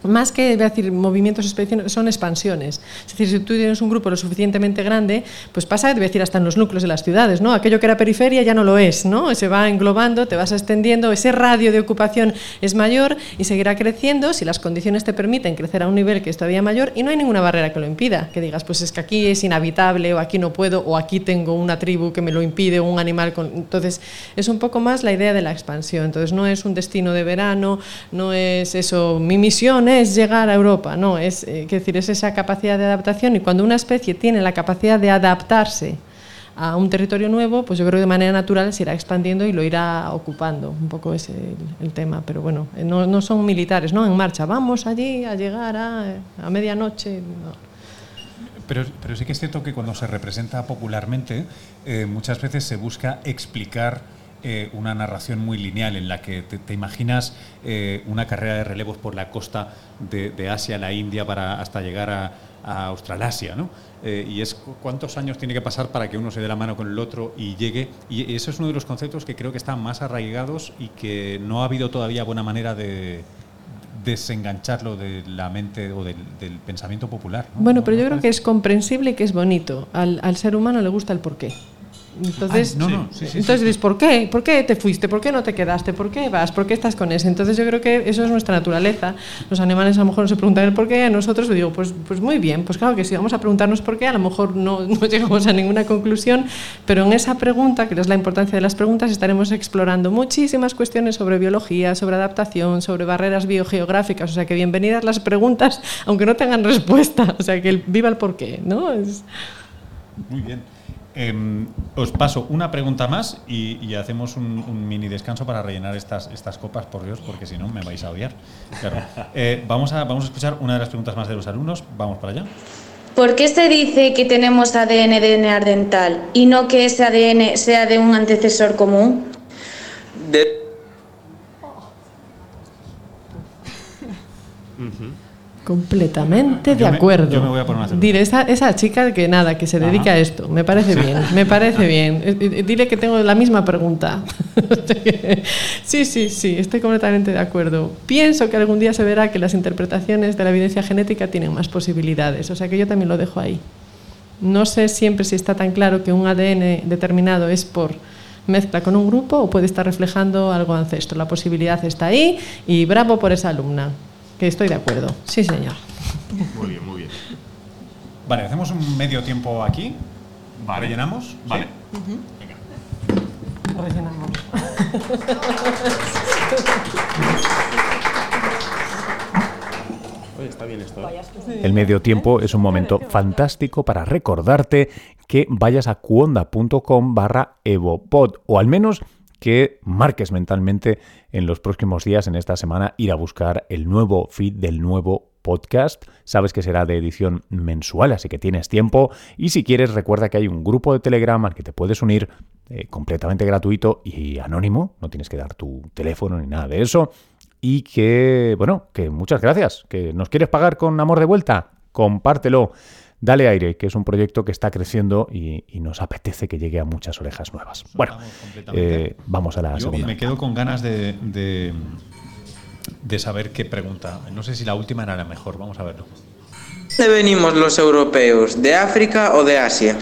más que decir movimientos expediciones, son expansiones. Es decir, si tú tienes un grupo lo suficientemente grande, pues pasa, debe decir, hasta en los núcleos de las ciudades, ¿no? Aquello que era periferia ya no lo es, ¿no? Se va englobando, te vas extendiendo, ese radio de ocupación es mayor y seguirá creciendo si las condiciones te permiten crecer a un nivel que es todavía mayor y no hay ninguna barrera que lo impida, que digas, pues es que aquí es inhabitable o aquí no puedo o aquí tengo una tribu que me lo impide o un animal con... Entonces, es un poco más la idea de la expansión. Entonces, no es un destino de verano, no es eso, mi misión es llegar a Europa, no, es, eh, decir, es esa capacidad de adaptación y cuando una especie tiene la capacidad de adaptarse a un territorio nuevo, pues yo creo que de manera natural se irá expandiendo y lo irá ocupando. Un poco ese el, tema, pero bueno, eh, no, no, son militares, ¿no? En marcha, vamos allí a llegar a, a medianoche. Pero, pero, sí que es cierto que cuando se representa popularmente, eh, muchas veces se busca explicar eh, una narración muy lineal en la que te, imaginas eh, una carrera de relevos por la costa de, Asia, la India, para hasta llegar a, Australasia, ¿no? Eh, y es cuántos años tiene que pasar para que uno se dé la mano con el otro y llegue. Y eso es uno de los conceptos que creo que están más arraigados y que no ha habido todavía buena manera de, desengancharlo de la mente o del, pensamiento popular. Bueno, pero yo creo que es comprensible y que es bonito. Al, al ser humano le gusta el porqué. Entonces, entonces ¿por qué? ¿Por qué te fuiste? ¿Por qué no te quedaste? ¿Por qué vas? ¿Por qué estás con ese? Entonces yo creo que eso es nuestra naturaleza. Los animales a lo mejor no se preguntan el por qué, a nosotros le digo, pues, pues muy bien, pues claro que si vamos a preguntarnos por qué, a lo mejor no, no llegamos a ninguna conclusión, pero en esa pregunta, que es la importancia de las preguntas, estaremos explorando muchísimas cuestiones sobre biología, sobre adaptación, sobre barreras biogeográficas, o sea que bienvenidas las preguntas, aunque no tengan respuesta, o sea que viva el porqué, ¿no? Es... Muy bien. Em, os paso una pregunta más y, hacemos un, mini descanso para rellenar estas, estas copas, por Dios, porque si no me vais a odiar. Eh, vamos, a, vamos a escuchar una de las preguntas más de los alumnos. Vamos para allá. ¿Por qué se dice que tenemos ADN de neandertal y no que ese ADN sea de un antecesor común? De Completamente de acuerdo. yo me voy a poner una Dile, esa, esa chica que nada, que se dedica a esto, me parece bien, me parece bien. Eh, eh, dile que tengo la misma pregunta. sí, sí, sí, estoy completamente de acuerdo. Pienso que algún día se verá que las interpretaciones de la evidencia genética tienen más posibilidades, o sea que yo también lo dejo ahí. No sé siempre si está tan claro que un ADN determinado es por mezcla con un grupo o puede estar reflejando algo ancestro. La posibilidad está ahí y bravo por esa alumna. Que estoy de acuerdo. Sí, señor. Muy bien, muy bien. Vale, hacemos un medio tiempo aquí. Vale. ¿Rellenamos? Vale. Venga. Rellenamos. está bien esto. ¿eh? El medio tiempo es un momento fantástico para recordarte que vayas a cuonda.com barra evopod o al menos que marques mentalmente en los próximos días, en esta semana, ir a buscar el nuevo feed del nuevo podcast. Sabes que será de edición mensual, así que tienes tiempo. Y si quieres, recuerda que hay un grupo de Telegram al que te puedes unir eh, completamente gratuito y anónimo. No tienes que dar tu teléfono ni nada de eso. Y que, bueno, que muchas gracias. Que nos quieres pagar con amor de vuelta. Compártelo. Dale Aire, que es un proyecto que está creciendo y, nos apetece que llegue a muchas orejas nuevas. Bueno, eh, vamos a la Yo segunda. Me quedo con ganas de, de, saber qué pregunta. No sé si la última era la mejor, vamos a verlo. ¿De venimos los europeos? ¿De África o de Asia?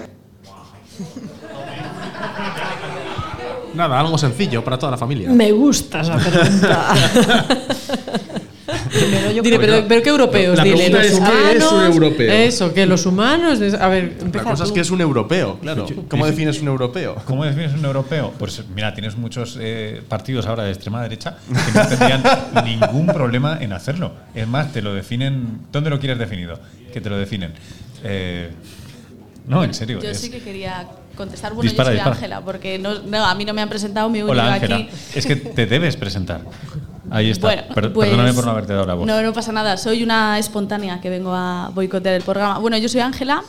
Nada, algo sencillo para toda la familia. Me gusta esa pregunta. pero, ¿qué europeos? Dile, los humanos, es un europeo? Eso, que los humanos. A ver, La cosa es que es un europeo, claro. ¿Cómo defines un europeo? ¿Cómo defines un europeo? Pues mira, tienes muchos eh, partidos ahora de extrema derecha que no tendrían ningún problema en hacerlo. Es más, te lo definen. ¿Dónde lo quieres definido? Que te lo definen. Eh, no, en serio. Yo sí que quería contestar. Bueno, yo soy Ángela, porque no, a mí no me han presentado mi Hola, Ángela. Es que te debes presentar. Ahí está. Pues, perdóname por no haberte dado la voz. No, no pasa nada. Soy una espontánea que vengo a boicotear el programa. Bueno, yo soy Ángela.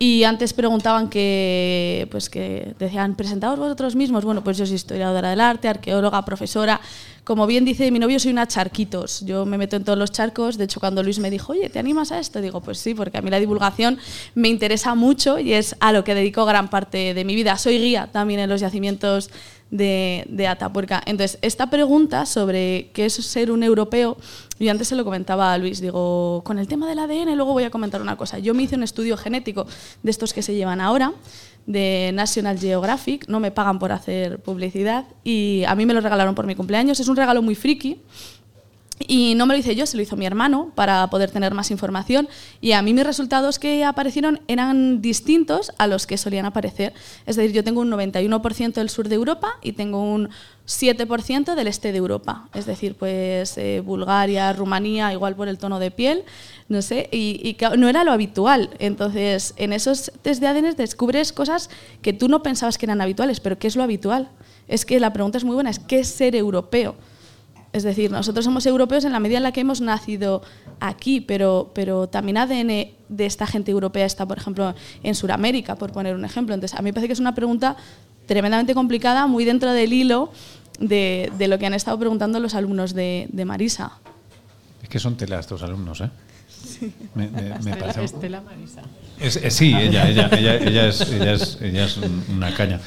Y antes preguntaban que, pues que decían, presentaos vosotros mismos. Bueno, pues yo soy historiadora del arte, arqueóloga, profesora. Como bien dice mi novio, soy una charquitos. Yo me meto en todos los charcos. De hecho, cuando Luis me dijo, oye, ¿te animas a esto? Digo, pues sí, porque a mí la divulgación me interesa mucho y es a lo que dedico gran parte de mi vida. Soy guía también en los yacimientos de, Atapuerca. Entonces, esta pregunta sobre qué es ser un europeo, yo antes se lo comentaba a Luis, digo, con el tema del ADN luego voy a comentar una cosa. Yo me hice un estudio genético de estos que se llevan ahora, de National Geographic, no me pagan por hacer publicidad y a mí me lo regalaron por mi cumpleaños, es un regalo muy friki y no me lo hice yo, se lo hizo mi hermano para poder tener más información. Y a mí mis resultados que aparecieron eran distintos a los que solían aparecer. Es decir, yo tengo un 91% del sur de Europa y tengo un 7% del este de Europa. Es decir, pues eh, Bulgaria, Rumanía, igual por el tono de piel, no sé, y, y, no era lo habitual. Entonces, en esos test de ADN descubres cosas que tú no pensabas que eran habituales, pero ¿qué es lo habitual? Es que la pregunta es muy buena, es ¿qué es ser europeo? Es decir, nosotros somos europeos en la medida en la que hemos nacido aquí, pero, pero también ADN de esta gente europea está, por ejemplo, en Sudamérica, por poner un ejemplo. Entonces, a mí me parece que es una pregunta tremendamente complicada, muy dentro del hilo de, de lo que han estado preguntando los alumnos de, de Marisa. Es que son telas estos alumnos, ¿eh? Sí. Me, me, me parece... Estela Marisa. Es, es, sí, ella, ella, ella, ella, es, ella, es, ella es una caña.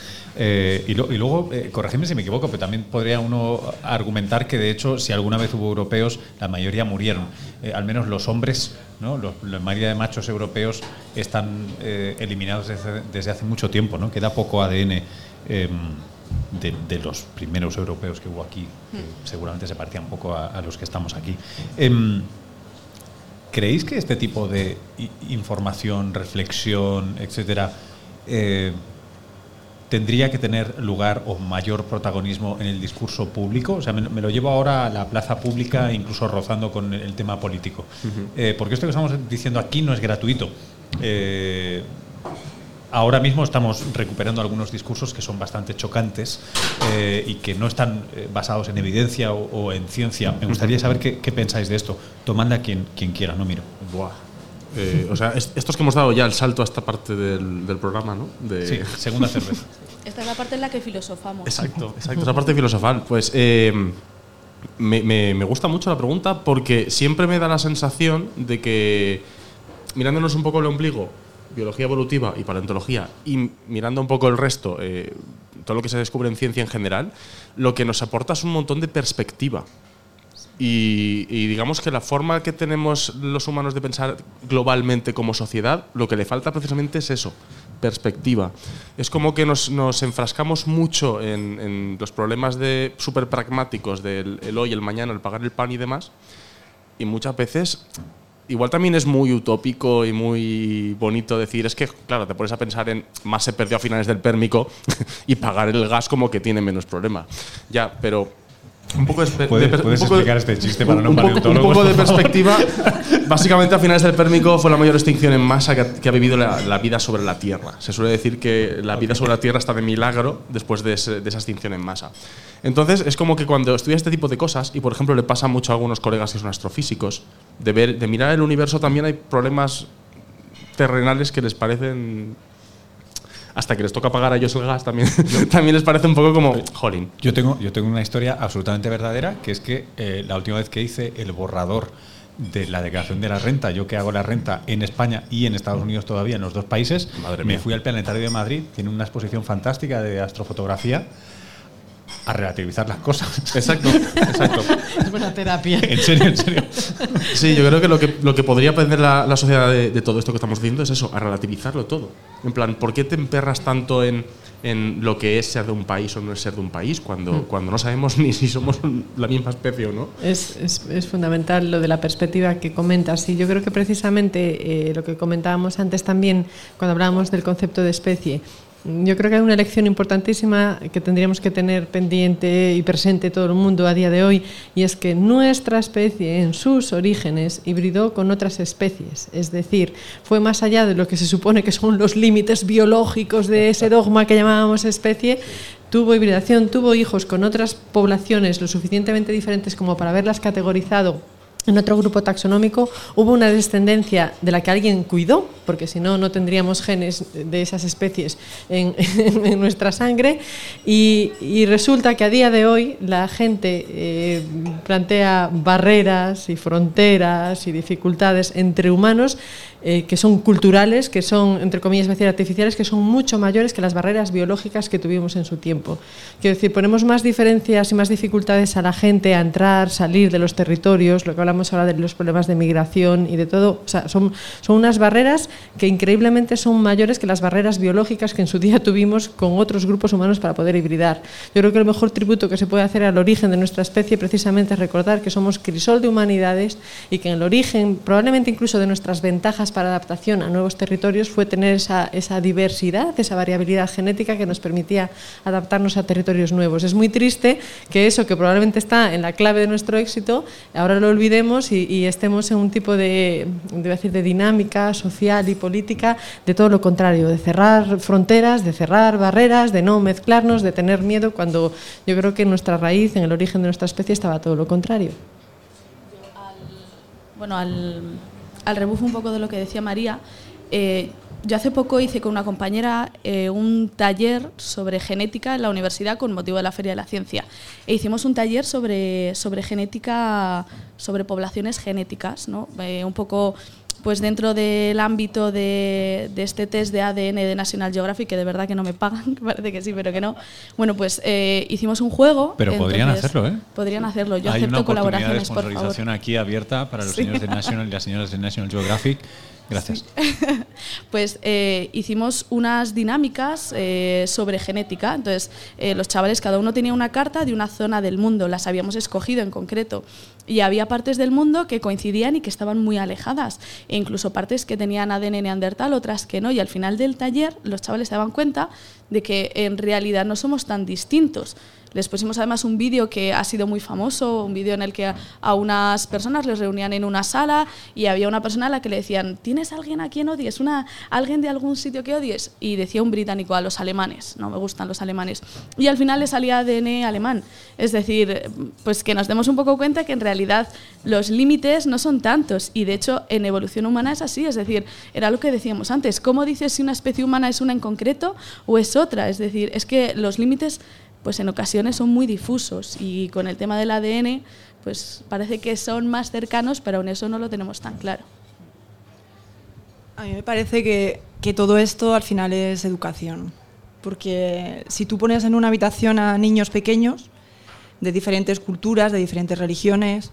Eh, y, lo, y, luego, eh, corregidme si me equivoco, pero también podría uno argumentar que, de hecho, si alguna vez hubo europeos, la mayoría murieron. Eh, al menos los hombres, ¿no? Los, la mayoría de machos europeos están eh, eliminados desde, desde, hace mucho tiempo. ¿no? Queda poco ADN de, de, los primeros europeos que hubo aquí. Que seguramente se parecía un poco a, a los que estamos aquí. Em, ¿Creéis que este tipo de información, reflexión, etcétera, eh, tendría que tener lugar o mayor protagonismo en el discurso público? O sea, me, me, lo llevo ahora a la plaza pública, incluso rozando con el tema político. Uh -huh. eh, porque esto que estamos diciendo aquí no es gratuito. Eh, ahora mismo estamos recuperando algunos discursos que son bastante chocantes eh, y que no están eh, basados en evidencia o, o, en ciencia. Me gustaría saber qué, qué pensáis de esto. Tomando a quien, quien quiera, no miro. Buah. Eh, o sea, es, estos que hemos dado ya el salto a esta parte del, del programa, ¿no? De... Sí, segunda cerveza. Esta es la parte en la que filosofamos. Exacto, exacto, esa parte filosofal. Pues eh, me, me, me gusta mucho la pregunta porque siempre me da la sensación de que, mirándonos un poco el ombligo, biología evolutiva y paleontología, y mirando un poco el resto, eh, todo lo que se descubre en ciencia en general, lo que nos aporta es un montón de perspectiva. Y, y, digamos que la forma que tenemos los humanos de pensar globalmente como sociedad, lo que le falta precisamente es eso, perspectiva. Es como que nos, nos enfrascamos mucho en, en, los problemas de súper pragmáticos del el hoy, el mañana, el pagar el pan y demás, y muchas veces igual también es muy utópico y muy bonito decir, es que, claro, te pones a pensar en más se perdió a finales del pérmico y pagar el gas como que tiene menos problema. Ya, pero un poco de, ¿Puedes, de, ¿puedes un poco explicar este chiste para un, no un poco, un poco de perspectiva. Básicamente, a finales del Pérmico fue la mayor extinción en masa que ha, que ha vivido la, la, vida sobre la Tierra. Se suele decir que la vida sobre la Tierra está de milagro después de, ese, de esa extinción en masa. Entonces, es como que cuando estudias este tipo de cosas, y por ejemplo le pasa mucho a algunos colegas que son astrofísicos, de, ver, de mirar el universo también hay problemas terrenales que les parecen hasta que les toca pagar a ellos el gas, también, también les parece un poco como, jolín. Yo tengo, yo tengo una historia absolutamente verdadera, que es que eh, la última vez que hice el borrador de la declaración de la renta, yo que hago la renta en España y en Estados Unidos todavía, en los dos países, Madre me mía. fui al Planetario de Madrid, tiene una exposición fantástica de astrofotografía, a relativizar las cosas. Exacto, exacto. Es buena terapia. En serio, en serio. Sí, yo creo que lo que, lo que podría aprender la, la sociedad de, de, todo esto que estamos diciendo es eso, a relativizarlo todo. En plan, ¿por qué te emperras tanto en, en lo que es ser de un país o no es ser de un país cuando, mm. cuando no sabemos ni si somos la misma especie o no? Es, es, es fundamental lo de la perspectiva que comentas y yo creo que precisamente eh, lo que comentábamos antes también cuando hablábamos del concepto de especie, yo creo que hay una lección importantísima que tendríamos que tener pendiente y presente todo el mundo a día de hoy, y es que nuestra especie en sus orígenes hibridó con otras especies. Es decir, fue más allá de lo que se supone que son los límites biológicos de ese dogma que llamábamos especie, tuvo hibridación, tuvo hijos con otras poblaciones lo suficientemente diferentes como para haberlas categorizado en otro grupo taxonómico hubo una descendencia de la que alguien cuidó, porque si no, no tendríamos genes de esas especies en, nuestra sangre, y, y, resulta que a día de hoy la gente eh, plantea barreras y fronteras y dificultades entre humanos eh, que son culturales, que son, entre comillas, decir, artificiales, que son mucho mayores que las barreras biológicas que tuvimos en su tiempo. Quiero decir, ponemos más diferencias y más dificultades a la gente a entrar, salir de los territorios, lo que hablamos ahora de los problemas de migración y de todo. O sea, son, son unas barreras que increíblemente son mayores que las barreras biológicas que en su día tuvimos con otros grupos humanos para poder hibridar. Yo creo que el mejor tributo que se puede hacer al origen de nuestra especie precisamente es recordar que somos crisol de humanidades y que en el origen, probablemente incluso de nuestras ventajas para adaptación a nuevos territorios, fue tener esa, esa diversidad, esa variabilidad genética que nos permitía adaptarnos a territorios nuevos. Es muy triste que eso, que probablemente está en la clave de nuestro éxito, ahora lo olvidemos y, estemos en un tipo de, de, decir, de dinámica social y política de todo lo contrario, de cerrar fronteras, de cerrar barreras, de no mezclarnos, de tener miedo, cuando yo creo que en nuestra raíz, en el origen de nuestra especie, estaba todo lo contrario. bueno, al, al rebufo un poco de lo que decía María, eh, yo hace poco hice con una compañera eh, un taller sobre genética en la universidad con motivo de la Feria de la Ciencia. E hicimos un taller sobre, sobre genética, sobre poblaciones genéticas, ¿no? Eh, un poco pues dentro del ámbito de, este test de ADN de National Geographic, que de verdad que no me pagan, parece que sí, pero que no. Bueno, pues eh, hicimos un juego. Pero podrían hacerlo, ¿eh? Podrían hacerlo. Yo Hay acepto una colaboraciones, de sponsorización aquí abierta para los señores de National y las señoras de National Geographic. Gracias. pues eh, hicimos unas dinámicas eh, sobre genética. Entonces, los chavales, cada uno tenía una carta de una zona del mundo, las habíamos escogido en concreto. Y había partes del mundo que coincidían y que estaban muy alejadas, e incluso partes que tenían ADN neandertal, otras que no. Y al final del taller los chavales se daban cuenta de que en realidad no somos tan distintos. Les pusimos además un vídeo que ha sido muy famoso, un vídeo en el que a unas personas les reunían en una sala y había una persona a la que le decían, ¿tienes alguien a quien odies? Una, ¿Alguien de algún sitio que odies? Y decía un británico, a los alemanes, no me gustan los alemanes. Y al final le salía ADN alemán. Es decir, pues que nos demos un poco cuenta que en realidad los límites no son tantos y de hecho en evolución humana es así, es decir, era lo que decíamos antes, ¿cómo dices si una especie humana es una en concreto o es otra? Es decir, es que los límites pues en ocasiones son muy difusos y con el tema del ADN pues parece que son más cercanos, pero aún eso no lo tenemos tan claro. A mí me parece que, que todo esto al final es educación, porque si tú pones en una habitación a niños pequeños de diferentes culturas, de diferentes religiones,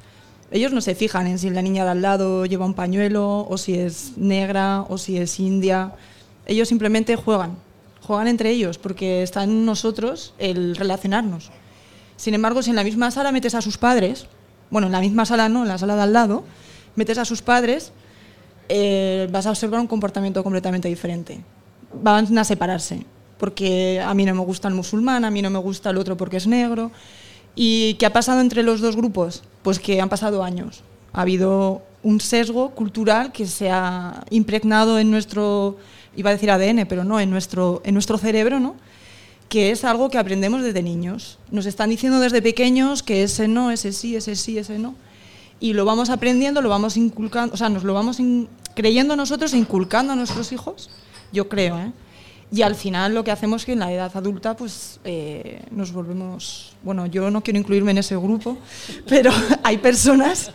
ellos no se fijan en si la niña de al lado lleva un pañuelo o si es negra o si es india, ellos simplemente juegan juegan entre ellos, porque está en nosotros el relacionarnos. Sin embargo, si en la misma sala metes a sus padres, bueno, en la misma sala no, en la sala de al lado, metes a sus padres, eh, vas a observar un comportamiento completamente diferente. Van a separarse, porque a mí no me gusta el musulmán, a mí no me gusta el otro porque es negro. ¿Y qué ha pasado entre los dos grupos? Pues que han pasado años. Ha habido un sesgo cultural que se ha impregnado en nuestro iba a decir ADN, pero no, en nuestro, en nuestro cerebro, ¿no? que es algo que aprendemos desde niños. Nos están diciendo desde pequeños que ese no, ese sí, ese sí, ese no. Y lo vamos aprendiendo, lo vamos inculcando, o sea, nos lo vamos creyendo nosotros e inculcando a nuestros hijos, yo creo, ¿eh? Y al final lo que hacemos es que en la edad adulta pues eh, nos volvemos, bueno, yo no quiero incluirme en ese grupo, pero hay personas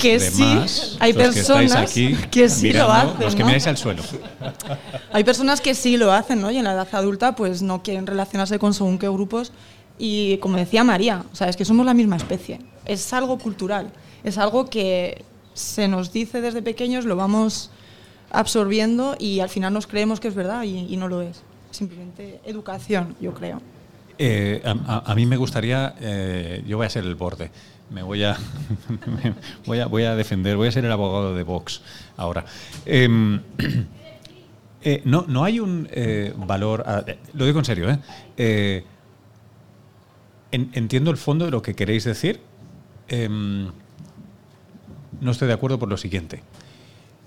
que sí, hay personas que, sí lo hacen, los que miráis al suelo. Hay personas que sí lo hacen, ¿no? Y en la edad adulta pues no quieren relacionarse con según qué grupos y como decía María, o sea, es que somos la misma especie. Es algo cultural, es algo que se nos dice desde pequeños, lo vamos absorbiendo y al final nos creemos que es verdad y, no lo es. Simplemente educación, yo creo. Eh, a, mí me gustaría, eh, yo voy a ser el borde, me voy a, voy a, voy a defender, voy a ser el abogado de Vox ahora. Em, eh, no, no hay un valor, lo digo en serio, entiendo el fondo de lo que queréis decir. Em, no estoy de acuerdo por lo siguiente.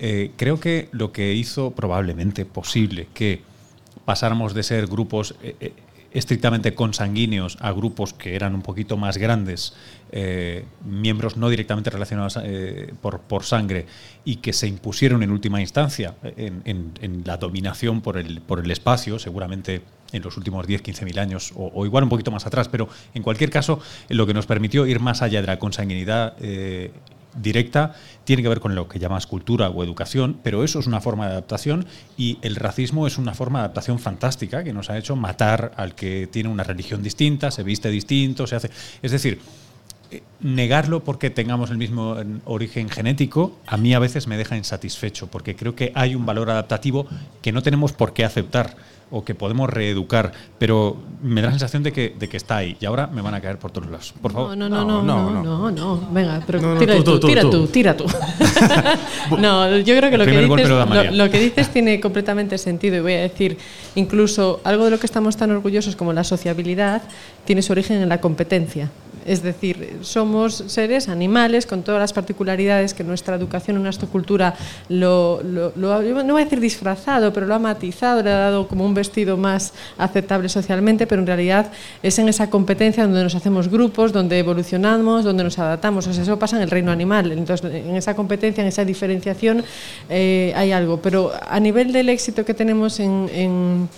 Eh, creo que lo que hizo probablemente posible que pasáramos de ser grupos eh, eh, estrictamente consanguíneos a grupos que eran un poquito más grandes, miembros no directamente relacionados por, sangre y que se impusieron en última instancia en, la dominación por el, por el espacio, seguramente en los últimos 10, 15 años o, o, igual un poquito más atrás, pero en cualquier caso lo que nos permitió ir más allá de la consanguinidad directa, tiene que ver con lo que llamas cultura o educación, pero eso es una forma de adaptación y el racismo es una forma de adaptación fantástica que nos ha hecho matar al que tiene una religión distinta, se viste distinto, se hace... Es decir, eh, negarlo porque tengamos el mismo origen genético, a mí a veces me deja insatisfecho, porque creo que hay un valor adaptativo que no tenemos por qué aceptar o que podemos reeducar, pero me da la sensación de que, de que está ahí y ahora me van a caer por todos lados. Por favor. No, no, no, no, no, no, venga, pero tira tú, tira tú, tira tú. no, yo creo que lo que, dices, lo, lo que dices tiene completamente sentido y voy a decir, incluso algo de lo que estamos tan orgullosos como la sociabilidad tiene su origen en la competencia. Es decir, somos seres animales con todas las particularidades que nuestra educación, nuestra cultura, lo, lo, no voy a decir disfrazado, pero lo ha matizado, le ha dado como un vestido más aceptable socialmente, pero en realidad es en esa competencia donde nos hacemos grupos, donde evolucionamos, donde nos adaptamos. O sea, eso pasa en el reino animal. Entonces, en esa competencia, en esa diferenciación, eh, hay algo. Pero a nivel del éxito que tenemos en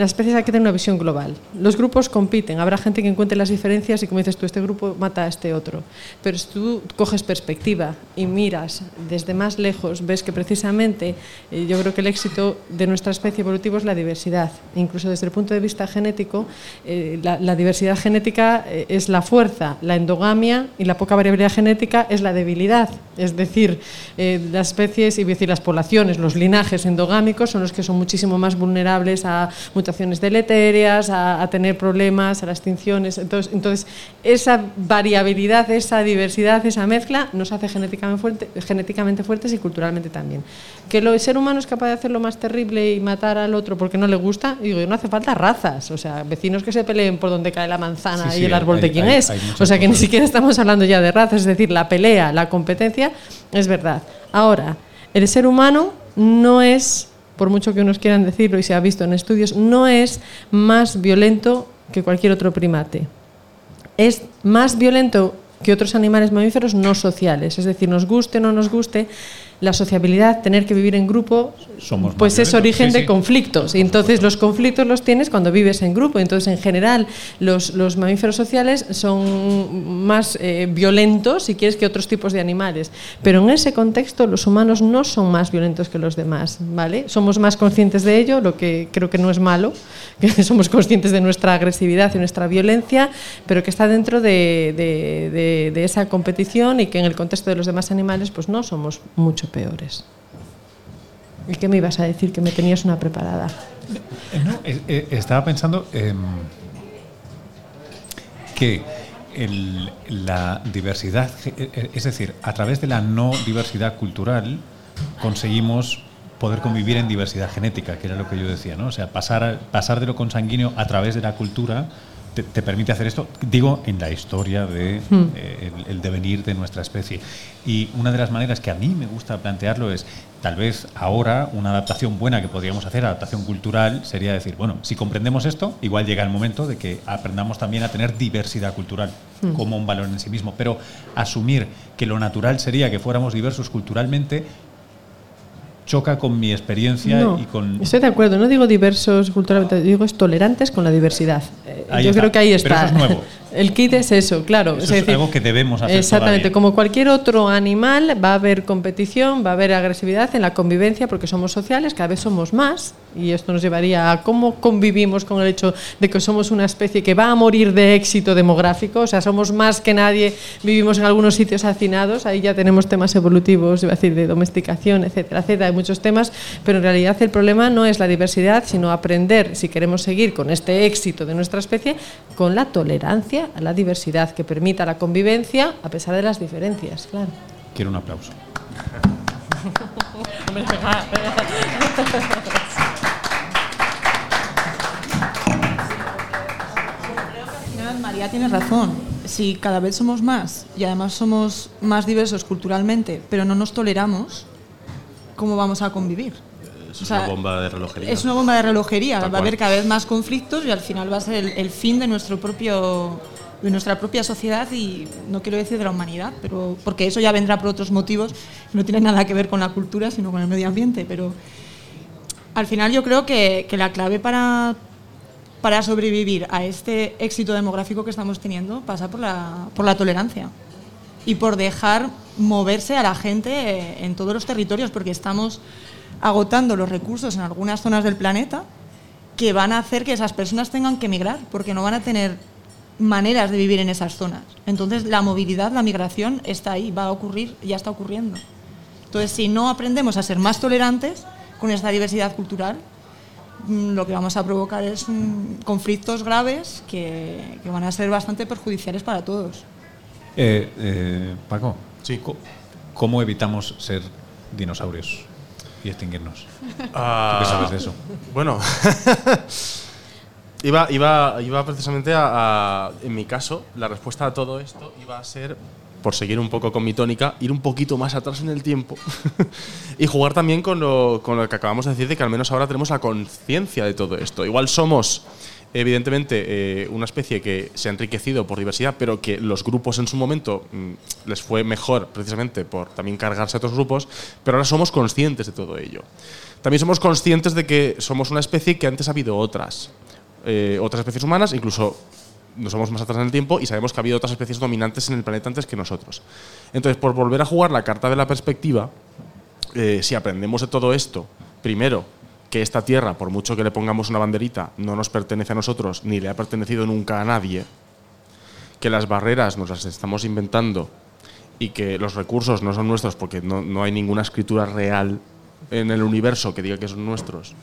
las especies hay que tener una visión global. Los grupos compiten, habrá gente que encuentre las diferencias y como dices tú, este grupo mata a este otro. Pero si tú coges perspectiva y miras desde más lejos, ves que precisamente eh, yo creo que el éxito de nuestra especie evolutiva es la diversidad. Incluso desde el punto de vista genético, eh, la, diversidad genética eh, es la fuerza, la endogamia y la poca variabilidad genética es la debilidad. Es decir, las especies, y decir las poblaciones, los linajes endogámicos son los que son muchísimo más vulnerables a muchas mutaciones deleterias, a, tener problemas, a las extinciones. Entonces, entonces, esa variabilidad, esa diversidad, esa mezcla nos hace genéticamente, fuerte, genéticamente fuertes y culturalmente también. Que el ser humano es capaz de hacerlo más terrible y matar al otro porque no le gusta, digo, no hace falta razas, o sea, vecinos que se peleen por donde cae la manzana y el árbol de quién es. o sea, que ni siquiera estamos hablando ya de razas, es decir, la pelea, la competencia, es verdad. Ahora, el ser humano no es por mucho que unos quieran decirlo y se ha visto en estudios, no es más violento que cualquier otro primate. Es más violento que otros animales mamíferos no sociales, es decir, nos guste o no nos guste, la sociabilidad, tener que vivir en grupo, pues es origen de conflictos. Y entonces los conflictos los tienes cuando vives en grupo. Entonces, en general, los, los mamíferos sociales son más eh, violentos, si quieres, que otros tipos de animales. Pero en ese contexto, los humanos no son más violentos que los demás. ¿vale? Somos más conscientes de ello, lo que creo que no es malo, que somos conscientes de nuestra agresividad y nuestra violencia, pero que está dentro de, de, de esa competición y que en el contexto de los demás animales, pues no somos mucho peores. ¿Y qué me ibas a decir? Que me tenías una preparada. Eh, no, eh, eh, estaba pensando que la diversidad, es decir, a través de la no diversidad cultural conseguimos poder convivir en diversidad genética, que era lo que yo decía, ¿no? O sea, pasar, pasar de lo consanguíneo a través de la cultura te, permite hacer esto, digo, en la historia de hmm. eh, el, devenir de nuestra especie. Y una de las maneras que a mí me gusta plantearlo es, tal vez ahora una adaptación buena que podríamos hacer, adaptación cultural, sería decir, bueno, si comprendemos esto, igual llega el momento de que aprendamos también a tener diversidad cultural hmm. como un valor en sí mismo, pero asumir que lo natural sería que fuéramos diversos culturalmente choca con mi experiencia y con... Estoy de acuerdo, no digo diversos culturalmente, digo es tolerantes con la diversidad. Eh, yo creo que ahí está. Pero eso es nuevo. El kit es eso, claro. es, algo que debemos hacer. Exactamente, como cualquier otro animal, va a haber competición, va a haber agresividad en la convivencia porque somos sociales, cada vez somos más y esto nos llevaría a cómo convivimos con el hecho de que somos una especie que va a morir de éxito demográfico, o sea, somos más que nadie, vivimos en algunos sitios hacinados, ahí ya tenemos temas evolutivos, iba a decir, de domesticación, etcétera, etcétera, hay muchos temas, pero en realidad el problema no es la diversidad, sino aprender, si queremos seguir con este éxito de nuestra especie, con la tolerancia a la diversidad, que permita la convivencia a pesar de las diferencias, claro. Quiero un aplauso. María tiene razón. Si cada vez somos más y además somos más diversos culturalmente, pero no nos toleramos, ¿cómo vamos a convivir? Es una bomba de relojería. Es una bomba de relojería. va a haber cada vez más conflictos y al final va a ser el, fin de nuestro propio de nuestra propia sociedad y no quiero decir de la humanidad, pero porque eso ya vendrá por otros motivos, no tiene nada que ver con la cultura, sino con el medio ambiente, pero al final yo creo que, que la clave para, para sobrevivir a este éxito demográfico que estamos teniendo pasa por la, por la tolerancia. y por dejar moverse a la gente eh, en todos los territorios, porque estamos agotando los recursos en algunas zonas del planeta que van a hacer que esas personas tengan que emigrar, porque no van a tener maneras de vivir en esas zonas. Entonces, la movilidad, la migración está ahí, va a ocurrir, ya está ocurriendo. Entonces, si no aprendemos a ser más tolerantes con esta diversidad cultural, lo que vamos a provocar es mm, conflictos graves que, van a ser bastante perjudiciales para todos. Eh, eh, Paco, sí. ¿cómo evitamos ser dinosaurios y extinguirnos? Ah, ¿Tú qué sabes de eso? Bueno, iba, iba, iba precisamente a, en mi caso, la respuesta a todo esto iba a ser por seguir un poco con mi tónica, ir un poquito más atrás en el tiempo y jugar también con lo, con lo, que acabamos de decir, de que al menos ahora tenemos la conciencia de todo esto. Igual somos evidentemente eh, una especie que se ha enriquecido por diversidad, pero que los grupos en su momento mm, les fue mejor precisamente por también cargarse a otros grupos, pero ahora somos conscientes de todo ello. También somos conscientes de que somos una especie que antes ha habido otras, eh, otras especies humanas, incluso nos somos más atrás en el tiempo y sabemos que ha habido otras especies dominantes en el planeta antes que nosotros. Entonces, por volver a jugar la carta de la perspectiva, eh, si aprendemos de todo esto, primero, que esta tierra, por mucho que le pongamos una banderita, no nos pertenece a nosotros ni le ha pertenecido nunca a nadie, que las barreras nos las estamos inventando y que los recursos no son nuestros porque no, hay ninguna escritura real en el universo que diga que son nuestros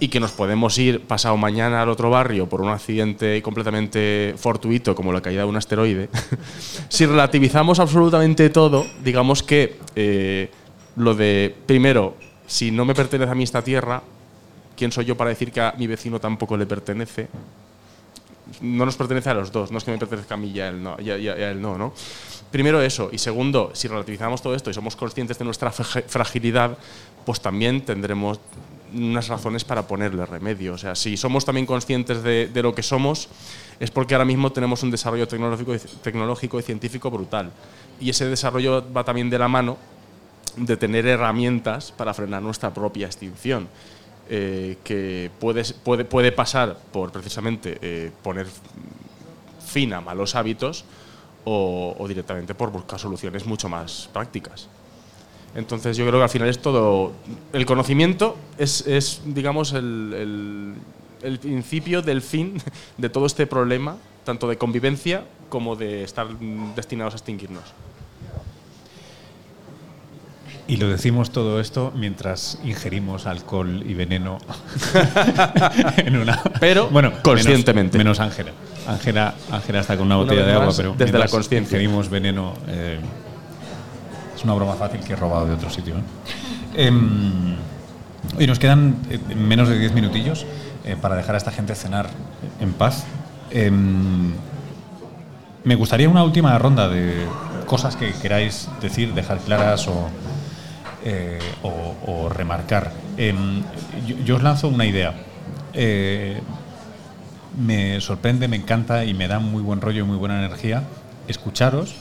y que nos podemos ir pasado mañana al otro barrio por un accidente completamente fortuito como la caída de un asteroide, si relativizamos absolutamente todo, digamos que eh, lo de, primero, si no me pertenece a mí esta tierra, ¿quién soy yo para decir que a mi vecino tampoco le pertenece? No nos pertenece a los dos, no es que me pertenezca a mí y a él no, ya, él no, ¿no? Primero eso, y segundo, si relativizamos todo esto y somos conscientes de nuestra fragilidad, pues también tendremos unas razones para ponerle remedio. O sea, si somos también conscientes de, lo que somos, es porque ahora mismo tenemos un desarrollo tecnológico, tecnológico y científico brutal. Y ese desarrollo va también de la mano de tener herramientas para frenar nuestra propia extinción. Eh, que puede, puede, puede, pasar por precisamente eh, poner fin a malos hábitos o, directamente por buscar soluciones mucho más prácticas. Entonces yo creo que al final es todo... El conocimiento es, es digamos, el, el, el principio del fin de todo este problema, tanto de convivencia como de estar destinados a extinguirnos. Y lo decimos todo esto mientras ingerimos alcohol y veneno en una. Pero bueno, conscientemente. Menos Ángela. Ángela Ángela está con una botella de agua, pero desde la conciencia ingerimos veneno. Eh, una broma fácil que he robado de otro sitio. ¿eh? Em, y nos quedan eh, menos de 10 minutillos para dejar a esta gente cenar en paz. Em, me gustaría una última ronda de cosas que queráis decir, dejar claras o eh, o, remarcar. Em, yo, os lanzo una idea. Eh, me sorprende, me encanta y me da muy buen rollo y muy buena energía escucharos,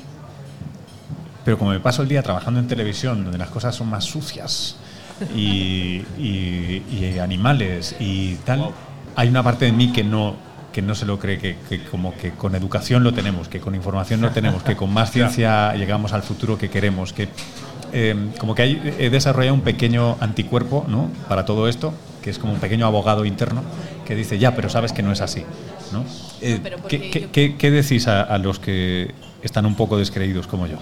pero como me paso el día trabajando en televisión, donde las cosas son más sucias y, animales y tal, hay una parte de mí que no que no se lo cree, que, que, como que con educación lo tenemos, que con información lo tenemos, que con más ciencia llegamos al futuro que queremos, que Em, como que hay, he desarrollado un pequeño anticuerpo ¿no? para todo esto, que es como un pequeño abogado interno, que dice, ya, pero sabes que no es así. ¿no? Eh, ¿qué, decís a, los que están un poco descreídos como yo?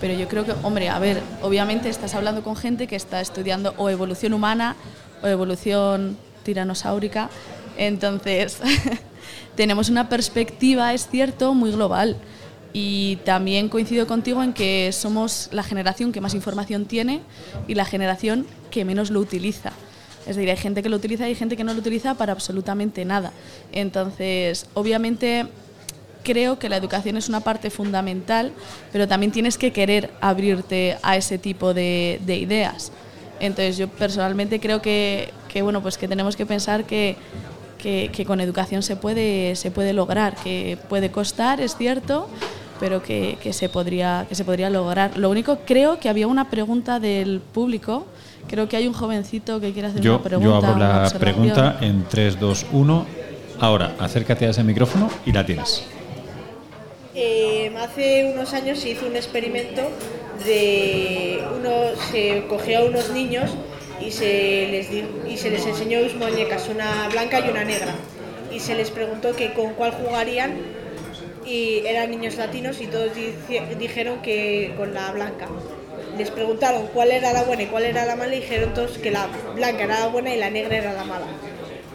Pero yo creo que, hombre, a ver, obviamente estás hablando con gente que está estudiando o evolución humana o evolución tiranosáurica, entonces tenemos una perspectiva, es cierto, muy global. Y también coincido contigo en que somos la generación que más información tiene y la generación que menos lo utiliza. Es decir, hay gente que lo utiliza y hay gente que no lo utiliza para absolutamente nada. Entonces, obviamente, creo que la educación es una parte fundamental, pero también tienes que querer abrirte a ese tipo de, ideas. Entonces, yo personalmente creo que, bueno, pues que tenemos que pensar que, que, que, con educación se puede, se puede lograr, que puede costar, es cierto, pero que, que, se podría, que se podría lograr. Lo único, creo que había una pregunta del público. Creo que hay un jovencito que quiere hacer una pregunta. Yo abro la pregunta en 3, 2, 1. Ahora, acércate a ese micrófono y la tienes. Eh, hace unos años se hizo un experimento de uno se cogió a unos niños y se les y se les enseñó dos muñecas, una blanca y una negra, y se les preguntó que con cuál jugarían y eran niños latinos y todos dijeron que con la blanca. Les preguntaron cuál era la buena y cuál era la mala y dijeron todos que la blanca era la buena y la negra era la mala.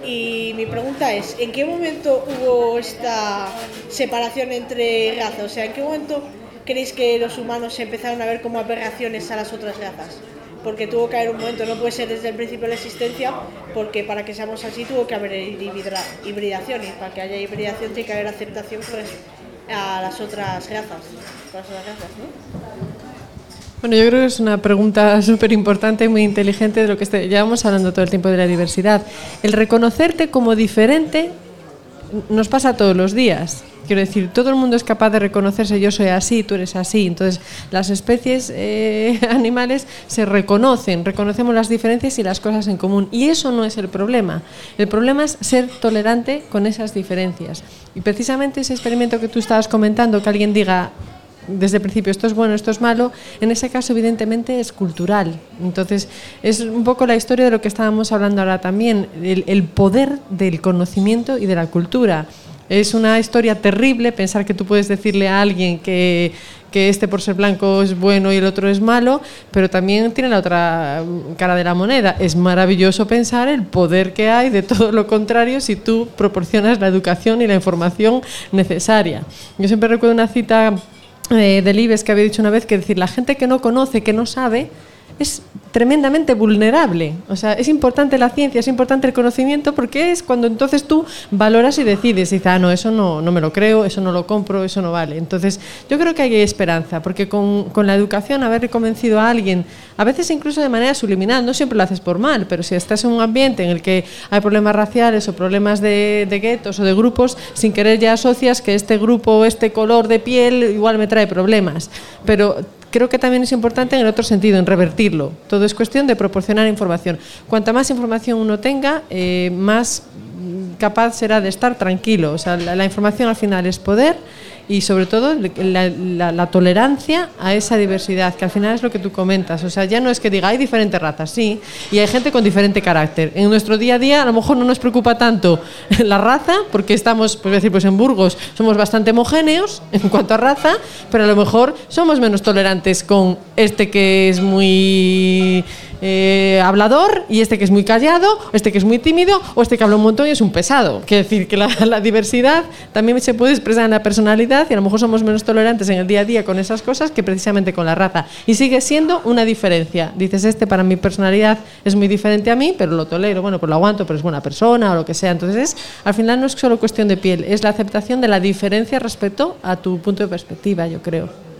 Y mi pregunta es, ¿en qué momento hubo esta separación entre razas? O sea, ¿en qué momento creéis que los humanos empezaron a ver como aberraciones a las otras razas? Porque tuvo que haber un momento, no puede ser desde el principio de la existencia, porque para que seamos así tuvo que haber hibridación y para que haya hibridación tiene que haber aceptación pues, a las otras razas. Bueno, yo creo que es una pregunta súper importante y muy inteligente de lo que llevamos hablando todo el tiempo de la diversidad. El reconocerte como diferente nos pasa todos los días. Quiero decir, todo el mundo es capaz de reconocerse, yo soy así, tú eres así. Entonces, las especies eh, animales se reconocen, reconocemos las diferencias y las cosas en común. Y eso no es el problema. El problema es ser tolerante con esas diferencias. Y precisamente ese experimento que tú estabas comentando, que alguien diga, desde el principio esto es bueno, esto es malo, en ese caso evidentemente es cultural. Entonces es un poco la historia de lo que estábamos hablando ahora también, el, poder del conocimiento y de la cultura. Es una historia terrible pensar que tú puedes decirle a alguien que, que este por ser blanco es bueno y el otro es malo, pero también tiene la otra cara de la moneda. Es maravilloso pensar el poder que hay de todo lo contrario si tú proporcionas la educación y la información necesaria. Yo siempre recuerdo una cita eh, Delibes que había dicho una vez que decir la gente que no conoce, que no sabe, es tremendamente vulnerable. O sea, es importante la ciencia, es importante el conocimiento, porque es cuando entonces tú valoras y decides, y dices, ah, no, eso no, no me lo creo, eso no lo compro, eso no vale. Entonces, yo creo que hay esperanza, porque con, con la educación, haber convencido a alguien, a veces incluso de manera subliminal, no siempre lo haces por mal, pero si estás en un ambiente en el que hay problemas raciales o problemas de, de guetos o de grupos, sin querer ya asocias que este grupo o este color de piel igual me trae problemas. Pero creo que también es importante en el otro sentido, en revertirlo. Todo es cuestión de proporcionar información. Cuanta más información uno tenga, eh, más capaz será de estar tranquilo. O sea, la información al final es poder y sobre todo la, tolerancia a esa diversidad, que al final es lo que tú comentas. O sea, ya no es que diga, hay diferentes razas, sí, y hay gente con diferente carácter. En nuestro día a día a lo mejor no nos preocupa tanto la raza, porque estamos, pues decir, pues en Burgos somos bastante homogéneos en cuanto a raza, pero a lo mejor somos menos tolerantes con este que es muy eh, hablador y este que es muy callado, este que es muy tímido, o este que habla un montón y es un pesado. Quiere decir que la, diversidad también se puede expresar en la personalidad y a lo mejor somos menos tolerantes en el día a día con esas cosas que precisamente con la raza. Y sigue siendo una diferencia. Dices, este para mi personalidad es muy diferente a mí, pero lo tolero, bueno, pues lo aguanto, pero es buena persona o lo que sea. Entonces, al final no es solo cuestión de piel, es la aceptación de la diferencia respecto a tu punto de perspectiva, yo creo.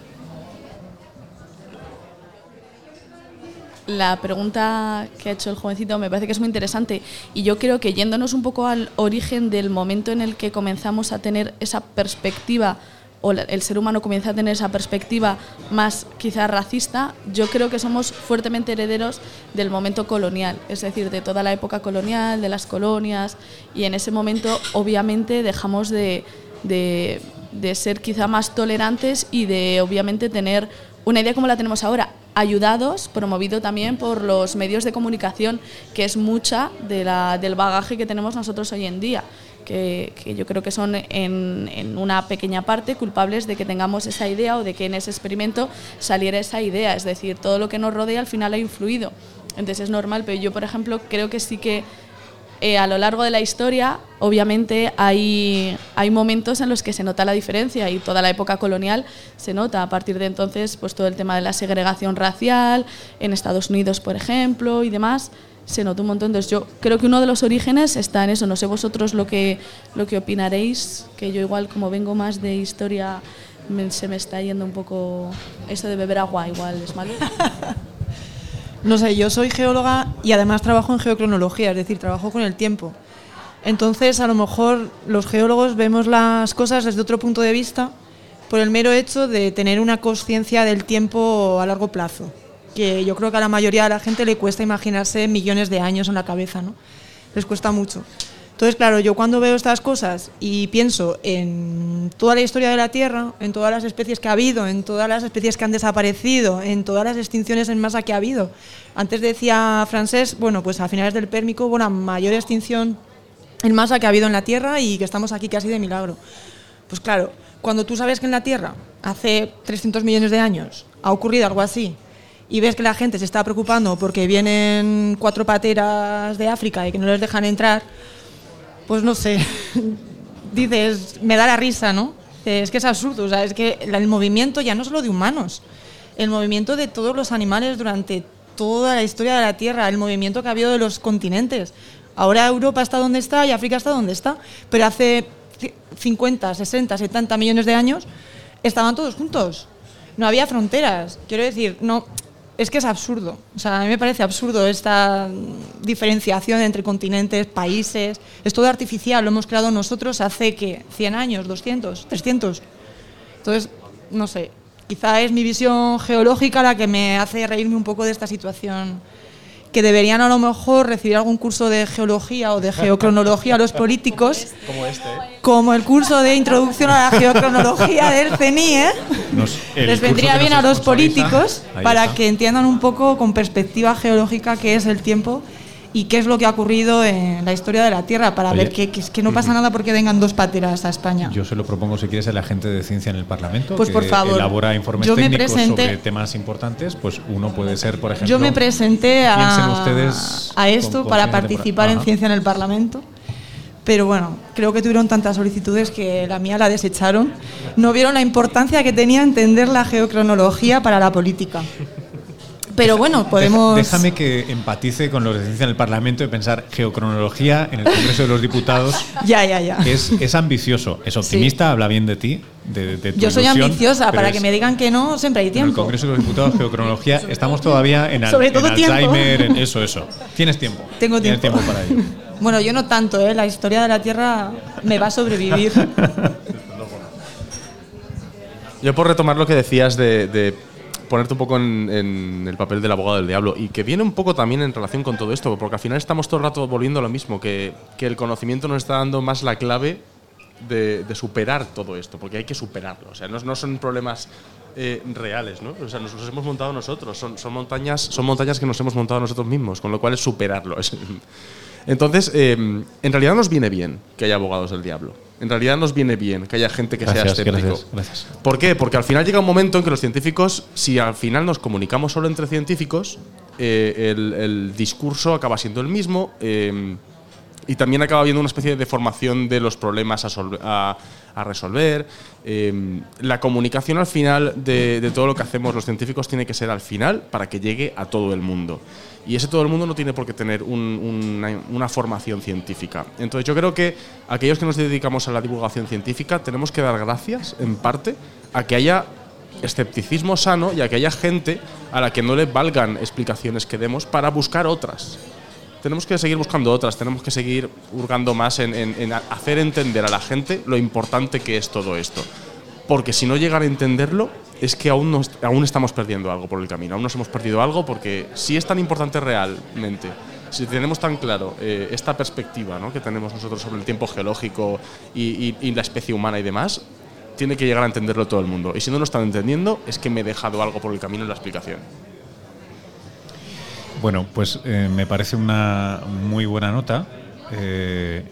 La pregunta que ha hecho el jovencito me parece que es muy interesante y yo creo que yéndonos un poco al origen del momento en el que comenzamos a tener esa perspectiva o el ser humano comienza a tener esa perspectiva más quizá racista, yo creo que somos fuertemente herederos del momento colonial, es decir, de toda la época colonial, de las colonias, y en ese momento obviamente dejamos de, de, de ser quizá más tolerantes y de obviamente tener una idea como la tenemos ahora ayudados, promovido también por los medios de comunicación, que es mucha de la, del bagaje que tenemos nosotros hoy en día, que, yo creo que son en, en, una pequeña parte culpables de que tengamos esa idea o de que en ese experimento saliera esa idea, es decir, todo lo que nos rodea al final ha influido. Entonces es normal, pero yo, por ejemplo, creo que sí que eh, a lo largo de la historia, obviamente, hay, hay momentos en los que se nota la diferencia y toda la época colonial se nota. A partir de entonces, pues todo el tema de la segregación racial, en Estados Unidos, por ejemplo, y demás, se nota un montón. Entonces, yo creo que uno de los orígenes está en eso. No sé vosotros lo que, lo que opinaréis, que yo igual como vengo más de historia, se me está yendo un poco eso de beber agua, igual es malo. No sé, yo soy geóloga y además trabajo en geocronología, es decir, trabajo con el tiempo. Entonces, a lo mejor los geólogos vemos las cosas desde otro punto de vista por el mero hecho de tener una conciencia del tiempo a largo plazo, que yo creo que a la mayoría de la gente le cuesta imaginarse millones de años en la cabeza, ¿no? Les cuesta mucho. Entonces, claro, yo cuando veo estas cosas y pienso en toda la historia de la Tierra, en todas las especies que ha habido, en todas las especies que han desaparecido, en todas las extinciones en masa que ha habido. Antes decía Francés, bueno, pues a finales del Pérmico hubo mayor extinción en masa que ha habido en la Tierra y que estamos aquí casi de milagro. Pues claro, cuando tú sabes que en la Tierra hace 300 millones de años ha ocurrido algo así y ves que la gente se está preocupando porque vienen cuatro pateras de África y que no les dejan entrar, pues no sé, dices, me da la risa, ¿no? Es que es absurdo, o sea, es que el movimiento ya no solo de humanos, el movimiento de todos los animales durante toda la historia de la Tierra, el movimiento que ha habido de los continentes. Ahora Europa está donde está y África está donde está, pero hace 50, 60, 70 millones de años estaban todos juntos. No había fronteras. Quiero decir, no, es que es absurdo. O sea, a mí me parece absurdo esta diferenciación entre continentes, países. Es todo artificial, lo hemos creado nosotros hace que 100 años, 200, 300. Entonces, no sé, quizá es mi visión geológica la que me hace reírme un poco de esta situación que deberían a lo mejor recibir algún curso de geología o de geocronología a los políticos, como, este. como el curso de introducción a la geocronología del CENI, ¿eh? les vendría bien a los políticos para que entiendan un poco con perspectiva geológica qué es el tiempo y qué es lo que ha ocurrido en la historia de la Tierra para ver que, que, no pasa nada porque vengan dos pateras a España. Yo se lo propongo si quieres a la gente de ciencia en el Parlamento pues que por favor, elabora informes yo técnicos sobre temas importantes, pues uno puede ser, por ejemplo, Yo me presenté a, a esto para participar en ciencia en el Parlamento. Pero bueno, creo que tuvieron tantas solicitudes que la mía la desecharon. No vieron la importancia que tenía entender la geocronología para la política. Pero bueno, podemos. Déjame que empatice con los de ciencia en el Parlamento y pensar geocronología en el Congreso de los Diputados. ya, ya, ya. Es, es ambicioso, es optimista, habla bien de ti. De, de tu Yo soy ambiciosa, para que me digan que no, siempre hay tiempo. En el Congreso de los Diputados, geocronología, estamos todavía en, Sobre todo Alzheimer, en eso, eso. Tienes tiempo. Tengo tiempo. Tienes tiempo para ello. Bueno, yo no tanto, ¿eh? la historia de la Tierra me va a sobrevivir. Yo por retomar lo que decías de ponerte un poco en, el papel del abogado del diablo y que viene un poco también en relación con todo esto, porque al final estamos todo el rato volviendo a lo mismo, que, el conocimiento nos está dando más la clave de, superar todo esto, porque hay que superarlo. O sea, no, son problemas eh, reales, ¿no? O sea, nos los hemos montado nosotros, son, son, montañas, son montañas que nos hemos montado nosotros mismos, con lo cual es superarlo. Entonces, eh, en realidad nos viene bien que haya abogados del diablo en realidad nos viene bien que haya gente que sea escéptico. Gracias, ¿Por qué? Porque al final llega un momento en que los científicos, si al final nos comunicamos solo entre científicos, eh, el, discurso acaba siendo el mismo eh, y también acaba habiendo una especie de deformación de los problemas a, resolver. Eh, la comunicación al final de, de todo lo que hacemos los científicos tiene que ser al final para que llegue a todo el mundo. Y ese todo el mundo no tiene por qué tener una, formación científica. Entonces yo creo que aquellos que nos dedicamos a la divulgación científica tenemos que dar gracias, en parte, a que haya escepticismo sano y a que haya gente a la que no le valgan explicaciones que demos para buscar otras. Tenemos que seguir buscando otras, tenemos que seguir hurgando más en hacer entender a la gente lo importante que es todo esto. Porque si no llegan a entenderlo, es que aún, aún estamos perdiendo algo por el camino, aún nos hemos perdido algo porque si es tan importante realmente, si tenemos tan claro eh, esta perspectiva que tenemos nosotros sobre el tiempo geológico y, la especie humana y demás, tiene que llegar a entenderlo todo el mundo. Y si no lo están entendiendo, es que me he dejado algo por el camino en la explicación. Bueno, pues eh, me parece una muy buena nota. Eh,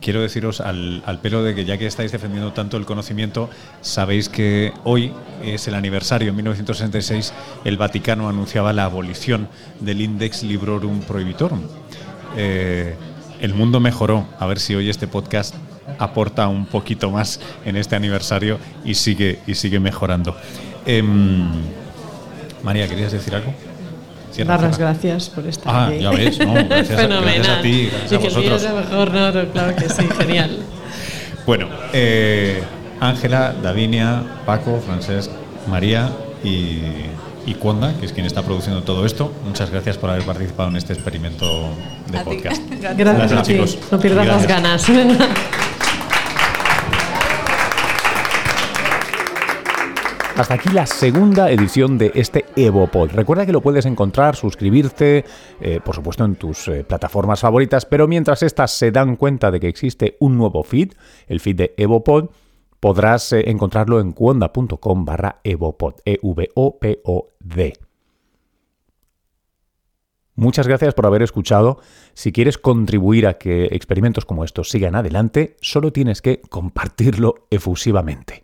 quiero deciros al, pelo de que ya que estáis defendiendo tanto el conocimiento, sabéis que hoy es el aniversario, en 1966 el Vaticano anunciaba la abolición del Index Librorum Prohibitorum. Eh, el mundo mejoró, a ver si hoy este podcast aporta un poquito más en este aniversario y sigue, y sigue mejorando. Em, María, ¿querías decir algo? Dar las gracias por estar ah, aquí. ya ves, ¿no? Gracias, Fenomenal. Gracias a ti, gracias a vosotros. Que mejor, no, claro que sí, genial. bueno, eh, Ángela, Davinia, Paco, Francesc, María y, y que es quien está produciendo todo esto. Muchas gracias por haber participado en este experimento de podcast. Gracias, gracias a chicos. No pierdas las ganas. Hasta aquí la segunda edición de este EvoPod. Recuerda que lo puedes encontrar, suscribirte, eh, por supuesto en tus eh, plataformas favoritas, pero mientras estas se dan cuenta de que existe un nuevo feed, el feed de EvoPod, podrás eh, encontrarlo en cuonda.com barra evopod, E-V-O-P-O-D. Muchas gracias por haber escuchado. Si quieres contribuir a que experimentos como estos sigan adelante, solo tienes que compartirlo efusivamente.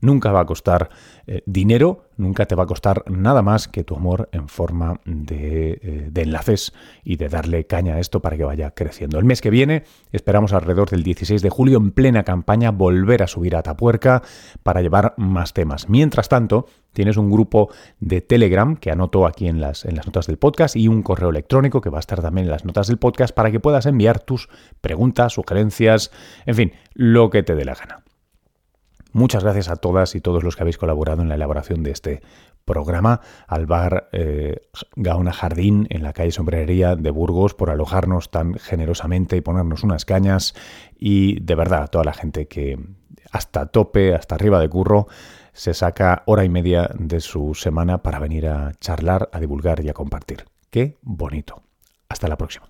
Nunca va a costar eh, dinero, nunca te va a costar nada más que tu amor en forma de, eh, de, enlaces y de darle caña a esto para que vaya creciendo. El mes que viene esperamos alrededor del 16 de julio en plena campaña volver a subir a Tapuerca para llevar más temas. Mientras tanto, tienes un grupo de Telegram que anoto aquí las, en las notas del podcast y un correo electrónico que va a estar también en las notas del podcast para que puedas enviar tus preguntas, sugerencias, en fin, lo que te dé la gana. Muchas gracias a todas y todos los que habéis colaborado en la elaboración de este programa, al bar eh, Gaona Jardín en la calle Sombrería de Burgos por alojarnos tan generosamente y ponernos unas cañas y de verdad a toda la gente que hasta tope, hasta arriba de curro, se saca hora y media de su semana para venir a charlar, a divulgar y a compartir. Qué bonito. Hasta la próxima.